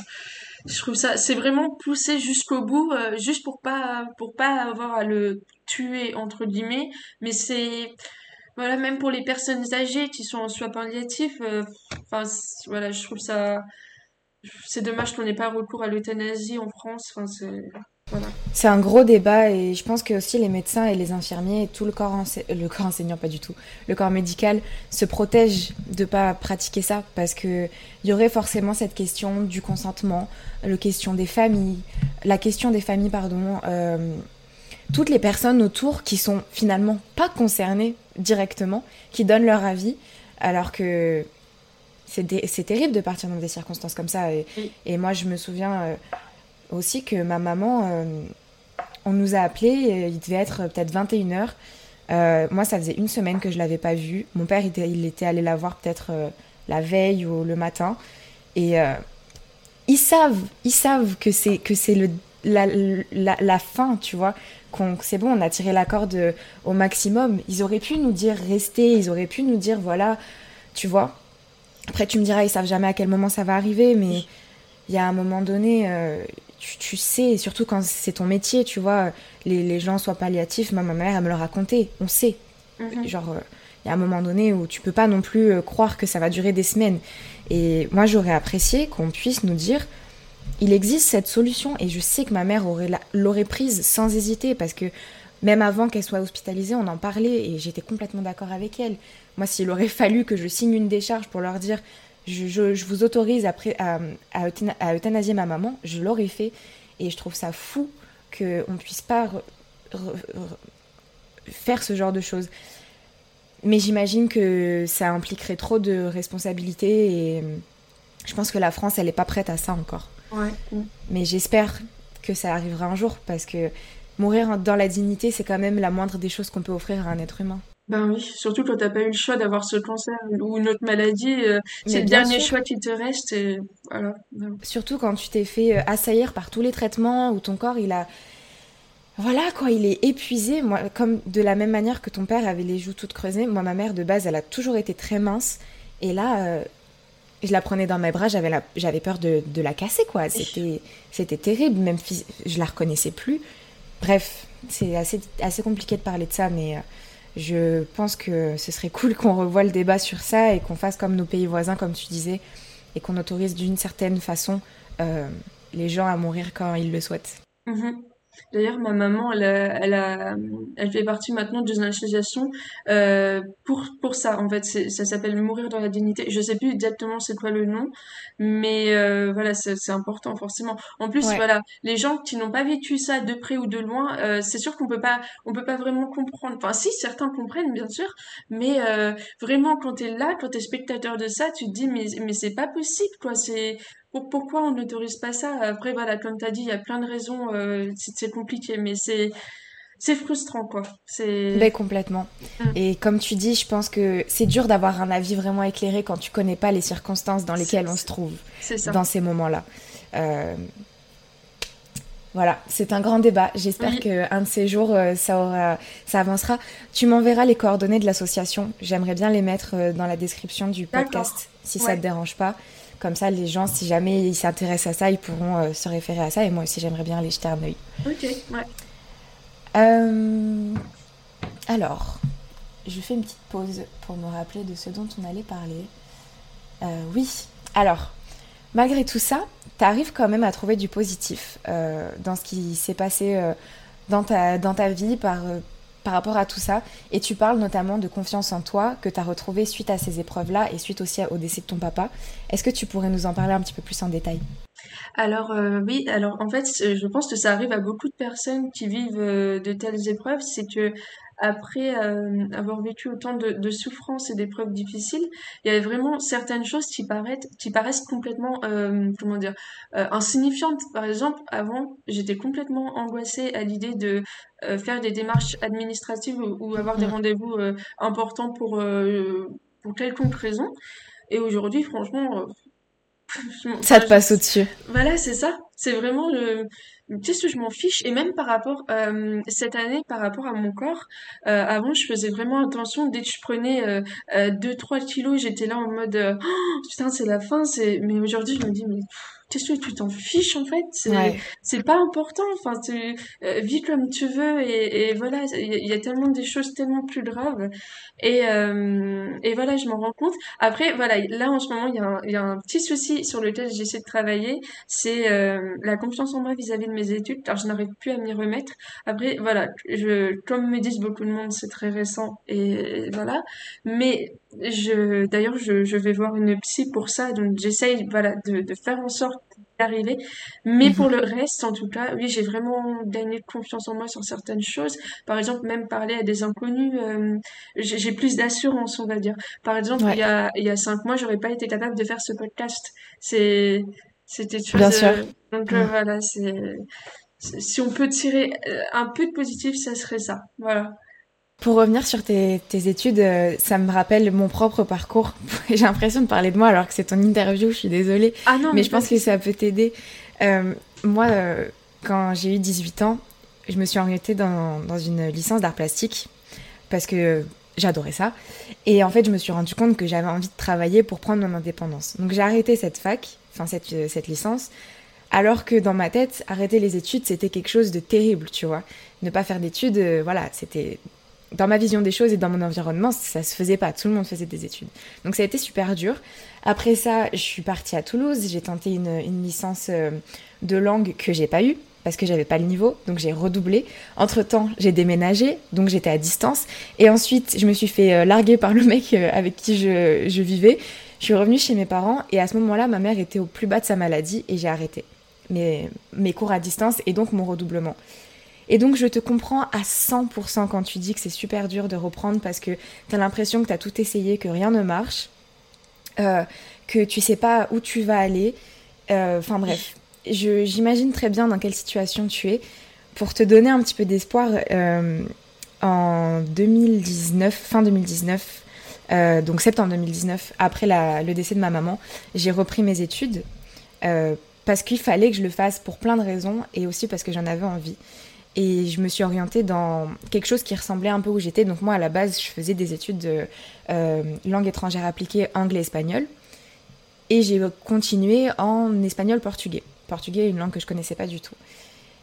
Speaker 2: je trouve ça, c'est vraiment poussé jusqu'au bout, juste pour pas, pour pas avoir à le tuer entre guillemets. Mais c'est, voilà, même pour les personnes âgées qui sont en soins palliatifs, euh, enfin, voilà, je trouve ça, c'est dommage qu'on n'ait pas recours à l'euthanasie en France. Enfin, c'est
Speaker 1: c'est un gros débat et je pense que aussi les médecins et les infirmiers tout le corps, le corps enseignant, pas du tout, le corps médical se protègent de pas pratiquer ça parce que il y aurait forcément cette question du consentement, la question des familles, la question des familles, pardon, euh, toutes les personnes autour qui sont finalement pas concernées directement, qui donnent leur avis, alors que c'est terrible de partir dans des circonstances comme ça. Et, moi, je me souviens. Euh, aussi que ma maman, euh, on nous a appelés, euh, il devait être peut-être 21h. Euh, moi, ça faisait une semaine que je l'avais pas vue. Mon père, il était, allé la voir peut-être la veille ou le matin. Et ils savent, ils savent que c'est que c'est le la, la, la, fin, tu vois. C'est bon, on a tiré la corde au maximum. Ils auraient pu nous dire rester, ils auraient pu nous dire voilà, tu vois. Après, tu me diras, ils savent jamais à quel moment ça va arriver, mais il y a un moment donné, euh, tu, sais, surtout quand c'est ton métier, tu vois, les, les, gens soient palliatifs. Moi, ma mère, elle me le racontait, on sait. Mhm. Genre, euh, il y a un moment donné où tu peux pas non plus euh, croire que ça va durer des semaines. Et moi, j'aurais apprécié qu'on puisse nous dire il existe cette solution et je sais que ma mère l'aurait prise sans hésiter parce que même avant qu'elle soit hospitalisée, on en parlait et j'étais complètement d'accord avec elle. Moi, s'il aurait fallu que je signe une décharge pour leur dire je, vous autorise à, euthanasier ma maman, je l'aurais fait et je trouve ça fou qu'on ne puisse pas faire ce genre de choses. Mais j'imagine que ça impliquerait trop de responsabilités et je pense que la France, elle n'est pas prête à ça encore. Mais j'espère que ça arrivera un jour parce que mourir dans la dignité, c'est quand même la moindre des choses qu'on peut offrir à un être humain.
Speaker 2: Ben oui, surtout quand t'as pas eu le choix d'avoir ce cancer ou une autre maladie, euh, c'est le dernier choix qui te reste et voilà.
Speaker 1: Surtout quand tu t'es fait euh, assaillir par tous les traitements où ton corps il a voilà quoi, il est épuisé. Moi, comme de la même manière que ton père avait les joues toutes creusées, moi ma mère de base elle a toujours été très mince et là euh, je la prenais dans mes bras, j'avais, la, j'avais peur de, de, la casser, quoi. C'était, c'était terrible, même je la reconnaissais plus. Bref, c'est assez, assez compliqué de parler de ça, mais euh, je pense que ce serait cool qu'on revoie le débat sur ça et qu'on fasse comme nos pays voisins, comme tu disais, et qu'on autorise d'une certaine façon euh, les gens à mourir quand ils le souhaitent.
Speaker 2: Mm-hmm. D'ailleurs, ma maman, elle, elle, a, elle fait partie maintenant d'une association euh, pour pour ça. En fait, ça s'appelle Mourir dans la dignité. Je sais plus exactement c'est quoi le nom, mais euh, voilà, c'est important forcément. En plus, voilà, les gens qui n'ont pas vécu ça de près ou de loin, euh, c'est sûr qu'on peut pas, on peut pas vraiment comprendre. Enfin, si certains comprennent bien sûr, mais euh, vraiment quand t'es là, quand t'es spectateur de ça, tu te dis mais mais c'est pas possible quoi. C'est pourquoi on n'autorise pas ça? Après, voilà, comme tu as dit, il y a plein de raisons, euh, c'est compliqué, mais c'est c'est frustrant quoi. C'est
Speaker 1: ben, complètement. Mm. Et comme tu dis, je pense que c'est dur d'avoir un avis vraiment éclairé quand tu connais pas les circonstances dans lesquelles on se trouve dans ces moments-là. Euh, voilà, c'est un grand débat. J'espère que un de ces jours euh, ça aura ça avancera. Tu m'enverras les coordonnées de l'association. J'aimerais bien les mettre dans la description du podcast si ça te dérange pas. Comme ça, les gens, si jamais ils s'intéressent à ça, ils pourront euh, se référer à ça. Et moi aussi, j'aimerais bien aller jeter un œil.
Speaker 2: Ok, ouais.
Speaker 1: Euh, alors, je fais une petite pause pour me rappeler de ce dont on allait parler. Euh, oui, alors, malgré tout ça, tu arrives quand même à trouver du positif dans ce qui s'est passé dans, ta, dans ta vie par par rapport à tout ça. Et tu parles notamment de confiance en toi que tu as retrouvé suite à ces épreuves-là et suite aussi au décès de ton papa. Est-ce que tu pourrais nous en parler un petit peu plus en détail?
Speaker 2: Alors euh, oui, alors en fait, je pense que ça arrive à beaucoup de personnes qui vivent euh, de telles épreuves, c'est que après euh, avoir vécu autant de, de souffrances et d'épreuves difficiles, il y a vraiment certaines choses qui paraissent, qui paraissent complètement, euh, comment dire, euh, insignifiantes. Par exemple, avant, j'étais complètement angoissée à l'idée de faire des démarches administratives ou, avoir des rendez-vous importants pour pour quelconque raison. Et aujourd'hui, franchement,
Speaker 1: ça te passe au-dessus.
Speaker 2: Voilà, c'est ça. C'est vraiment le qu'est-ce que je m'en fiche. Et même par rapport euh, cette année par rapport à mon corps euh, avant je faisais vraiment attention. Dès que je prenais euh, 2 euh, 3 kilos j'étais là en mode euh, oh, putain c'est la fin c'est mais aujourd'hui je me dis qu'est-ce que tu t'en fiches en fait? C'est c'est pas important enfin tu euh, vis comme tu veux et, et voilà il y, a tellement des choses tellement plus graves et euh, et voilà je m'en rends compte. Après voilà là en ce moment il y a un, y a un petit souci sur lequel j'essaie de travailler c'est euh, la confiance en moi vis-à-vis de mes études car je n'arrive plus à m'y remettre. Après voilà je comme me disent beaucoup de monde c'est très récent et voilà. Mais je d'ailleurs je, je vais voir une psy pour ça donc j'essaye voilà de, de faire en sorte d'arriver mais pour mhm. le reste en tout cas oui j'ai vraiment gagné confiance en moi sur certaines choses. Par exemple même parler à des inconnus euh, j'ai plus d'assurance on va dire. Par exemple il y a il y a cinq mois j'aurais pas été capable de faire ce podcast. C'est c'était
Speaker 1: Bien sûr. Euh,
Speaker 2: donc euh, voilà c'est si on peut tirer un peu de positif ça serait ça. Voilà
Speaker 1: Pour revenir sur tes, études, euh, ça me rappelle mon propre parcours. J'ai l'impression de parler de moi alors que c'est ton interview, je suis désolée.
Speaker 2: Ah non,
Speaker 1: mais, je pense que ça peut t'aider. Euh, moi, euh, quand j'ai eu 18 ans, je me suis orientée dans, dans une licence d'art plastique parce que j'adorais ça. Et en fait, je me suis rendu compte que j'avais envie de travailler pour prendre mon indépendance. Donc j'ai arrêté cette fac, enfin cette, cette licence, alors que dans ma tête, arrêter les études, c'était quelque chose de terrible, tu vois. Ne pas faire d'études, voilà, c'était dans ma vision des choses et dans mon environnement, ça se faisait pas. Tout le monde faisait des études. Donc ça a été super dur. Après ça, je suis partie à Toulouse. J'ai tenté une, licence euh, de langue que j'ai pas eue parce que j'avais pas le niveau. Donc j'ai redoublé. Entre temps, j'ai déménagé. Donc j'étais à distance. Et ensuite, je me suis fait euh, larguer par le mec euh, avec qui je, vivais. Je suis revenue chez mes parents et à ce moment-là, ma mère était au plus bas de sa maladie et j'ai arrêté mes, mes cours à distance et donc mon redoublement. Et donc je te comprends à 100% quand tu dis que c'est super dur de reprendre parce que tu as l'impression que tu as tout essayé, que rien ne marche, euh, que tu sais pas où tu vas aller. Euh, enfin bref, j'imagine très bien dans quelle situation tu es. Pour te donner un petit peu d'espoir, euh, en 2019, fin 2019, donc septembre 2019, après le décès de ma maman, j'ai repris mes études parce qu'il fallait que je le fasse pour plein de raisons et aussi parce que j'en avais envie. Et je me suis orientée dans quelque chose qui ressemblait un peu où j'étais. Donc moi, à la base, je faisais des études de euh, langue étrangère appliquée anglais-espagnol. Et j'ai continué en espagnol-portugais. Portugais une langue que je connaissais pas du tout.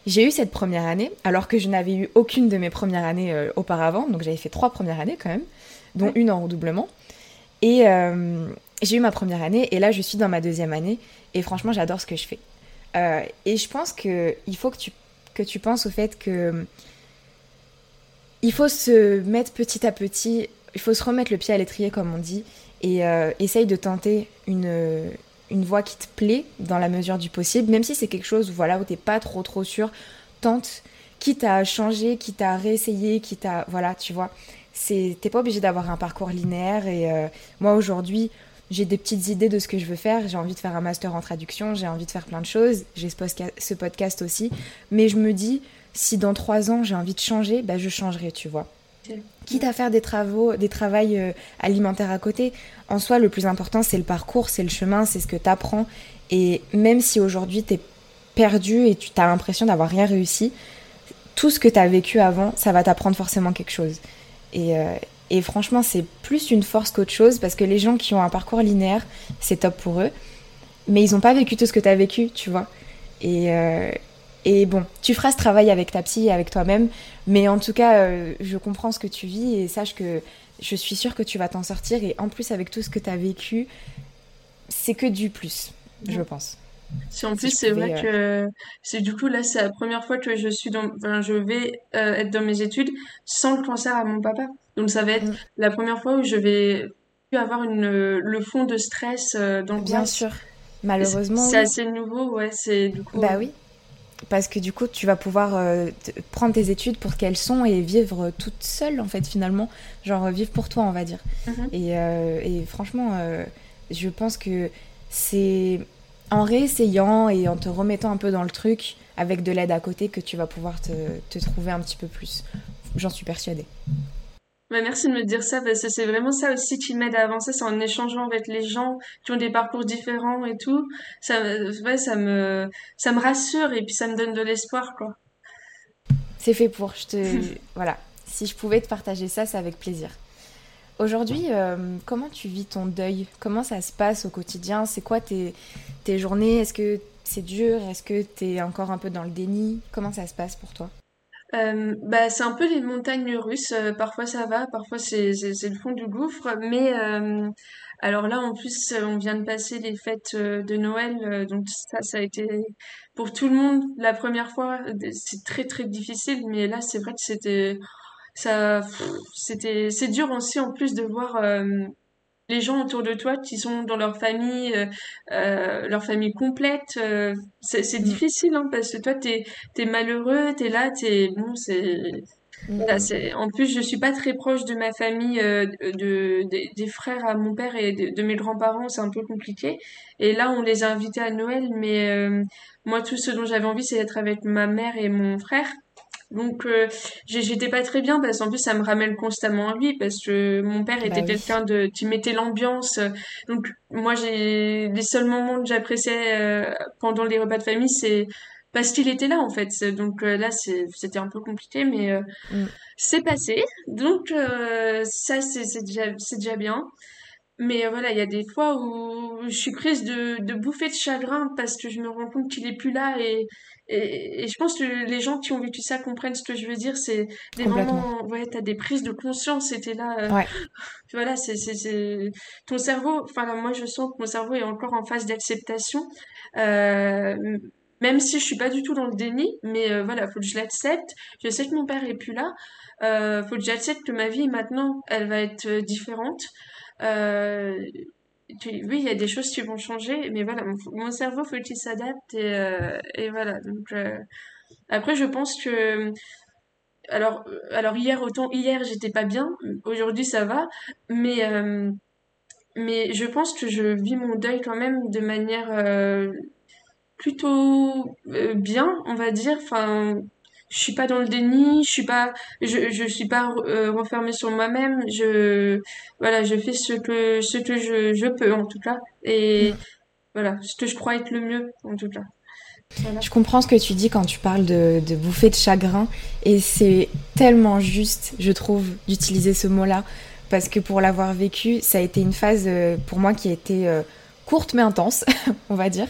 Speaker 1: J'ai eu cette première année, alors que je n'avais eu aucune de mes premières années euh, auparavant. Donc j'avais fait trois premières années quand même, dont une en redoublement. Et euh, j'ai eu ma première année, et là je suis dans ma deuxième année. Et franchement, j'adore ce que je fais. et je pense qu'il faut que tu que tu penses au fait que il faut se mettre petit à petit, il faut se remettre le pied à l'étrier comme on dit, et euh, essaye de tenter une, une voie qui te plaît dans la mesure du possible, même si c'est quelque chose voilà, où t'es pas trop trop sûr, tente, quitte à changer, quitte à réessayer, quitte à... Voilà, tu vois, t'es pas obligé d'avoir un parcours linéaire, et euh, moi aujourd'hui, j'ai des petites idées de ce que je veux faire. J'ai envie de faire un master en traduction, j'ai envie de faire plein de choses. J'ai ce, podcast aussi. Mais je me dis, si dans trois ans j'ai envie de changer, bah, je changerai, tu vois. Quitte à faire des travaux, des travails euh, alimentaires à côté, en soi, le plus important, c'est le parcours, c'est le chemin, c'est ce que tu apprends. Et même si aujourd'hui tu es perdu et tu as l'impression d'avoir rien réussi, tout ce que tu as vécu avant, ça va t'apprendre forcément quelque chose. Et, euh, et franchement, c'est plus une force qu'autre chose parce que les gens qui ont un parcours linéaire, c'est top pour eux. Mais ils n'ont pas vécu tout ce que tu as vécu, tu vois. Et, euh, et bon, tu feras ce travail avec ta psy et avec toi-même. Mais en tout cas, euh, je comprends ce que tu vis et sache que je suis sûre que tu vas t'en sortir. Et en plus, avec tout ce que tu as vécu, c'est que du plus, je pense.
Speaker 2: Si en plus c'est vrai euh, que c'est du coup là c'est la première fois que je suis dans enfin, je vais être dans mes études sans le cancer à mon papa. Donc ça va être mm. la première fois où je vais avoir une, le fond de stress euh, dans
Speaker 1: Bien sûr, malheureusement.
Speaker 2: C'est assez nouveau, ouais. C'est du coup.
Speaker 1: Bah oui. Parce que du coup, tu vas pouvoir euh, prendre tes études pour qu'elles sont et vivre toute seule, en fait, finalement. Genre, vivre pour toi, on va dire. Mm-hmm. et, euh, et, franchement, je pense que c'est en réessayant et en te remettant un peu dans le truc, avec de l'aide à côté, que tu vas pouvoir te, te trouver un petit peu plus. J'en suis persuadée.
Speaker 2: Bah, merci de me dire ça parce que c'est vraiment ça aussi qui m'aide à avancer, c'est en échangeant avec les gens qui ont des parcours différents et tout. Ça, ouais, ça me, ça me rassure et puis ça me donne de l'espoir, quoi.
Speaker 1: C'est fait pour. Je te, voilà. Si je pouvais te partager ça, c'est avec plaisir. Aujourd'hui, euh, comment tu vis ton deuil? Comment ça se passe au quotidien? C'est quoi tes, tes journées? Est-ce que c'est dur? Est-ce que tu es encore un peu dans le déni? Comment ça se passe pour toi?
Speaker 2: Euh, bah, c'est un peu les montagnes russes. Euh, parfois ça va, parfois c'est le fond du gouffre. Mais euh, alors là, en plus, on vient de passer les fêtes de Noël, donc ça, ça a été pour tout le monde la première fois. C'est très très difficile, mais là, c'est vrai que c'était ça, c'était c'est dur aussi en plus de voir les gens autour de toi qui sont dans leur famille, euh, euh leur famille complète, euh, c'est mm. difficile hein, parce que toi t'es es malheureux, t'es là, t'es bon, c'est mm. c'est en plus je suis pas très proche de ma famille, euh, de, des frères à mon père et de, mes grands-parents, c'est un peu compliqué. Et là on les a invités à Noël, mais moi tout ce dont j'avais envie c'est d'être avec ma mère et mon frère. Donc euh, j'étais pas très bien parce qu'en plus ça me ramène constamment à lui parce que mon père était
Speaker 1: Bah oui.
Speaker 2: quelqu'un de qui mettait l'ambiance. Donc moi j'ai les seuls moments que j'appréciais euh, pendant les repas de famille c'est parce qu'il était là en fait. Donc euh, là c'était un peu compliqué mais
Speaker 1: Mm.
Speaker 2: c'est passé. Donc ça c'est déjà c'est déjà bien. Mais voilà, il y a des fois où je suis prise de, de bouffées de chagrin parce que je me rends compte qu'il est plus là et, et, et je pense que les gens qui ont vécu ça comprennent ce que je veux dire. C'est des moments, ouais, t'as des prises de conscience et t'es là, euh,
Speaker 1: Ouais.
Speaker 2: voilà, c'est, c'est, ton cerveau, enfin, moi, je sens que mon cerveau est encore en phase d'acceptation, euh, même si je suis pas du tout dans le déni, mais euh, voilà, faut que je l'accepte. Je sais que mon père est plus là, euh, faut que j'accepte que ma vie maintenant, elle va être euh, différente. Euh, oui, il y a des choses qui vont changer, mais voilà, mon, mon cerveau faut qu'il s'adapte et, euh, voilà. Donc euh, après, je pense que alors euh, alors hier autant hier j'étais pas bien, aujourd'hui ça va, mais mais je pense que je vis mon deuil quand même de manière plutôt bien, on va dire. Enfin, je suis pas dans le déni, je suis pas, je, je suis pas euh, renfermée sur moi-même. Je, voilà, je fais ce que, ce que je, je peux en tout cas, et
Speaker 1: Mm.
Speaker 2: voilà, ce que je crois être le mieux en tout cas. Voilà.
Speaker 1: Je comprends ce que tu dis quand tu parles de, de bouffée de chagrin et c'est tellement juste, je trouve, d'utiliser ce mot-là parce que pour l'avoir vécu, ça a été une phase euh, pour moi qui a été euh, courte mais intense, on va dire.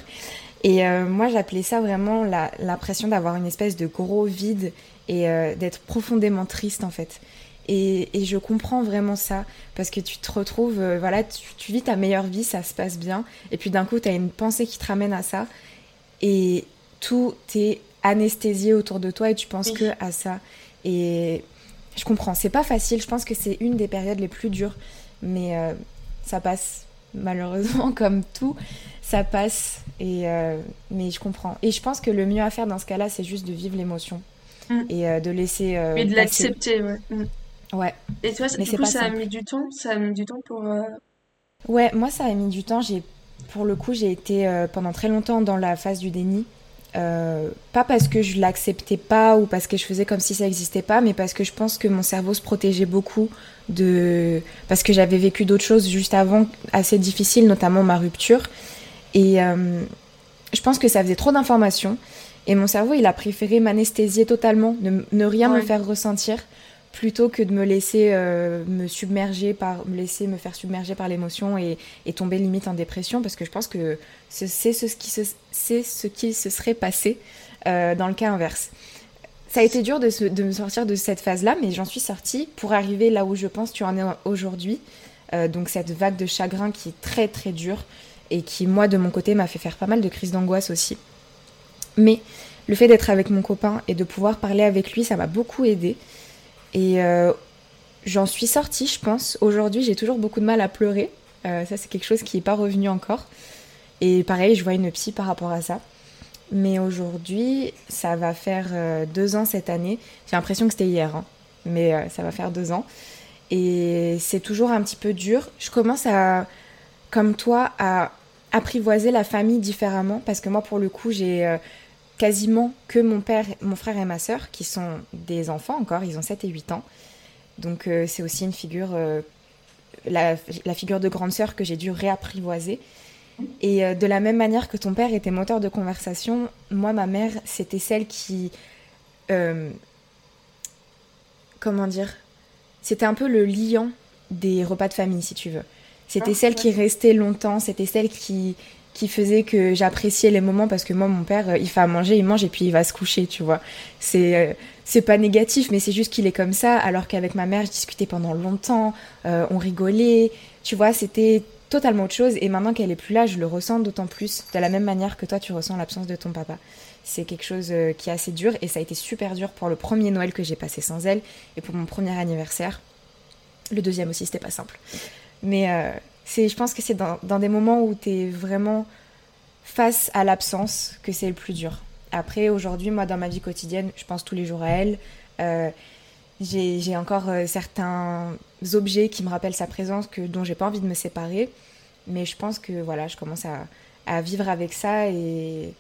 Speaker 1: Et euh, moi, j'appelais ça vraiment l'impression d'avoir une espèce de gros vide et euh, d'être profondément triste en fait. Et, et je comprends vraiment ça parce que tu te retrouves, euh, voilà, tu, tu vis ta meilleure vie, ça se passe bien, et puis d'un coup, tu as une pensée qui te ramène à ça et tout est anesthésié autour de toi et tu penses
Speaker 2: Oui.
Speaker 1: que à ça. Et je comprends, c'est pas facile, je pense que c'est une des périodes les plus dures, mais ça passe malheureusement comme tout, ça passe. Et euh, mais je comprends. Et je pense que le mieux à faire dans ce cas-là, c'est juste de vivre l'émotion
Speaker 2: Mm.
Speaker 1: et euh, de laisser. euh,
Speaker 2: Et de l'accepter, ouais. Mm.
Speaker 1: Ouais.
Speaker 2: Et toi,
Speaker 1: Mais
Speaker 2: du coup, ça a
Speaker 1: simple.
Speaker 2: mis du temps, ça a mis du temps pour. euh,
Speaker 1: Ouais, moi ça a mis du temps. J'ai, pour le coup, j'ai été pendant très longtemps dans la phase du déni. Euh, pas parce que je l'acceptais pas ou parce que je faisais comme si ça n'existait pas, mais parce que je pense que mon cerveau se protégeait beaucoup de parce que j'avais vécu d'autres choses juste avant assez difficiles, notamment ma rupture. Et euh, je pense que ça faisait trop d'informations. Et mon cerveau il a préféré m'anesthésier totalement, ne, ne rien me faire ressentir plutôt que de me laisser euh, me submerger par me laisser me faire submerger par l'émotion et, tomber limite en dépression parce que je pense que ce- c'est ce, qui se c'est ce qui se serait passé euh, dans le cas inverse. Ça a été dur de, se- de me sortir de cette phase-là, mais j'en suis sortie pour arriver là où je pense tu en es aujourd'hui. Euh, donc cette vague de chagrin qui est très très dure et qui moi de mon côté m'a fait faire pas mal de crises d'angoisse aussi. Mais le fait d'être avec mon copain et de pouvoir parler avec lui, ça m'a beaucoup aidé. Et euh, j'en suis sortie, je pense. Aujourd'hui, j'ai toujours beaucoup de mal à pleurer. Euh, ça, c'est quelque chose qui n'est pas revenu encore. Et pareil, je vois une psy par rapport à ça. Mais aujourd'hui, ça va faire euh, deux ans cette année. J'ai l'impression que c'était hier, hein. mais ça va faire deux ans. Et c'est toujours un petit peu dur. Je commence à, comme toi, à apprivoiser la famille différemment parce que moi, pour le coup, j'ai quasiment que mon père, mon frère et ma sœur qui sont des enfants encore. Ils ont 7 et 8 ans. Donc euh, c'est aussi une figure, euh, la, la figure de grande sœur que j'ai dû réapprivoiser. Et euh, de la même manière que ton père était moteur de conversation, moi, ma mère, c'était celle qui... comment dire C'était un peu le liant des repas de famille, si tu veux. C'était
Speaker 2: Ah,
Speaker 1: celle
Speaker 2: ouais.
Speaker 1: qui restait longtemps, c'était celle qui, qui faisait que j'appréciais les moments parce que moi, mon père, euh, il fait à manger, il mange et puis il va se coucher, tu vois. C'est euh, c'est pas négatif, mais c'est juste qu'il est comme ça, alors qu'avec ma mère, je discutais pendant longtemps, euh, on rigolait, tu vois, c'était totalement autre chose. Et maintenant qu'elle est plus là, je le ressens d'autant plus, de la même manière que toi, tu ressens l'absence de ton papa. C'est quelque chose qui est assez dur et ça a été super dur pour le premier Noël que j'ai passé sans elle et pour mon premier anniversaire. Le deuxième aussi, c'était pas simple. Mais c'est, je pense que c'est dans, dans des moments où tu es vraiment face à l'absence que c'est le plus dur. Après, aujourd'hui, moi, dans ma vie quotidienne, je pense tous les jours à elle. Euh, j'ai j'ai encore euh, certains objets qui me rappellent sa présence que, dont j'ai pas envie de me séparer. Mais je pense que voilà, je commence à, à vivre avec ça et,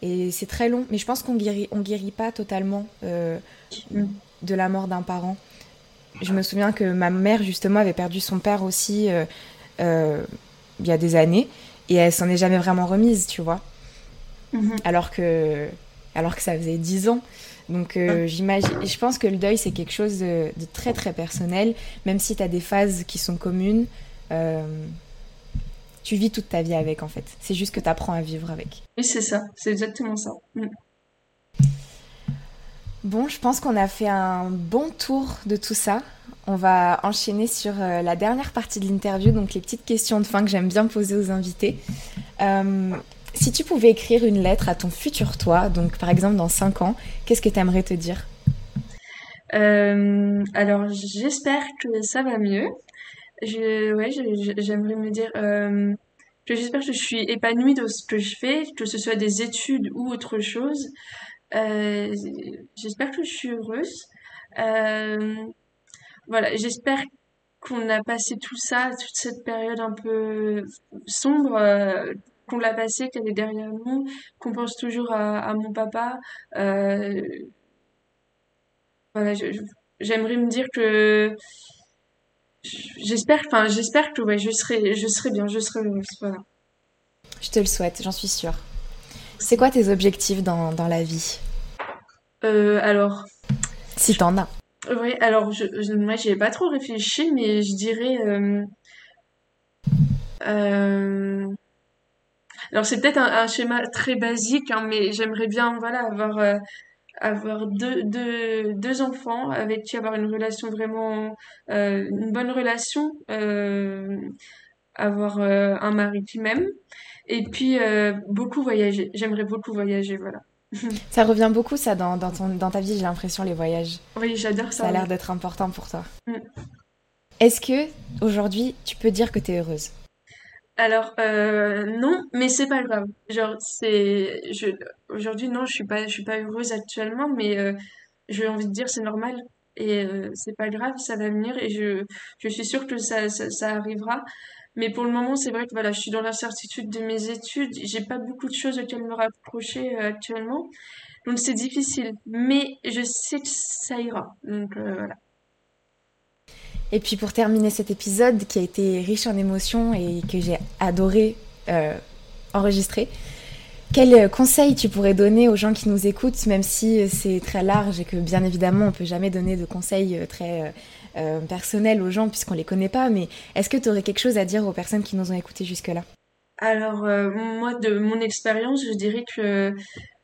Speaker 1: Et c'est très long, mais je pense qu'on guérit, on guérit pas totalement euh, de la mort d'un parent. Je me souviens que ma mère, justement, avait perdu son père aussi il y a des années, et elle s'en est jamais vraiment remise, tu vois. Mhm. Alors, que, alors que ça faisait dix ans. Donc j'imagine, je pense que le deuil, c'est quelque chose de, de, très très personnel, même si tu as des phases qui sont communes tu vis toute ta vie avec en fait. C'est juste que tu apprends à vivre avec.
Speaker 2: Oui, c'est ça, c'est exactement ça. Mm.
Speaker 1: Bon, je pense qu'on a fait un bon tour de tout ça. On va enchaîner sur euh, la dernière partie de l'interview, donc les petites questions de fin que j'aime bien poser aux invités. Euh, si tu pouvais écrire une lettre à ton futur toi, donc par exemple dans 5 ans, qu'est-ce que tu aimerais te dire?
Speaker 2: Euh, Alors j'espère que ça va mieux. Ouais, j'aimerais me dire que j'espère que je suis épanouie dans ce que je fais, que ce soit des études ou autre chose. J'espère que je suis heureuse. Voilà, j'espère qu'on a passé tout ça, toute cette période un peu sombre, euh, qu'on l'a passé, qu'elle est derrière nous, qu'on pense toujours à, à mon papa. Euh, voilà, j'aimerais me dire que j'espère, enfin, j'espère que ouais, je serai, je serai bien, je serai heureuse, voilà.
Speaker 1: Je te le souhaite, j'en suis sûre. C'est quoi tes objectifs dans, dans la vie?
Speaker 2: Euh, Alors.
Speaker 1: Si t'en as.
Speaker 2: Oui, alors je, moi j'y ai pas trop réfléchi, mais je dirais. Euh, euh, alors c'est peut-être un, schéma très basique, hein, mais j'aimerais bien voilà avoir euh, avoir deux, deux, deux enfants avec qui avoir une relation vraiment, euh, une bonne relation, euh, avoir euh, un mari qui m'aime, et puis beaucoup voyager. J'aimerais beaucoup voyager, voilà.
Speaker 1: ça revient beaucoup, ça, dans, dans, ton, dans ta vie, j'ai l'impression, les voyages.
Speaker 2: Oui, j'adore ça.
Speaker 1: Ça a l'air d'être important pour toi. Mm. Est-ce que, aujourd'hui, tu peux dire que tu es heureuse?
Speaker 2: Alors euh, non, mais c'est pas grave. Genre c'est aujourd'hui non, je suis pas je suis pas heureuse actuellement, mais euh, j'ai envie de dire c'est normal et euh, c'est pas grave, ça va venir et je je suis sûre que ça ça, ça arrivera. Mais pour le moment, c'est vrai que voilà, je suis dans l'incertitude de mes études, j'ai pas beaucoup de choses auxquelles me rapprocher euh, actuellement. Donc c'est difficile, mais je sais que ça ira. Donc euh, voilà.
Speaker 1: Et puis pour terminer cet épisode qui a été riche en émotions et que j'ai adoré euh, enregistrer, quel conseil tu pourrais donner aux gens qui nous écoutent, même si c'est très large et que bien évidemment on peut jamais donner de conseils très euh, personnels aux gens puisqu'on les connaît pas, mais est-ce que tu aurais quelque chose à dire aux personnes qui nous ont écoutés jusque-là?
Speaker 2: Alors euh, moi de mon expérience, je dirais que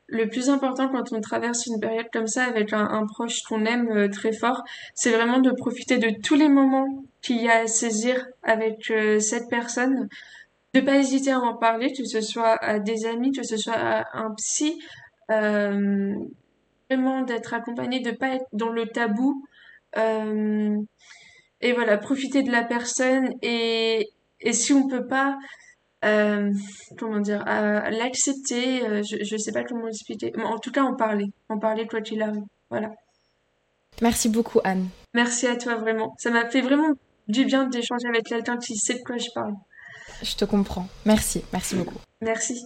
Speaker 2: le plus important quand on traverse une période comme ça avec un, proche qu'on aime euh, très fort, c'est vraiment de profiter de tous les moments qu'il y a à saisir avec euh, cette personne, de pas hésiter à en parler, que ce soit à des amis, que ce soit à un psy, vraiment d'être accompagné, de pas être dans le tabou, et voilà, profiter de la personne et et si on peut pas euh, comment dire, l'accepter, euh, je ne sais pas comment l'expliquer, mais en tout cas en parler, en parler quoi qu'il arrive, voilà.
Speaker 1: Merci beaucoup Anne.
Speaker 2: Merci à toi vraiment, ça m'a fait vraiment du bien d'échanger avec quelqu'un qui sait de quoi je parle.
Speaker 1: Je te comprends, merci, merci beaucoup.
Speaker 2: Merci.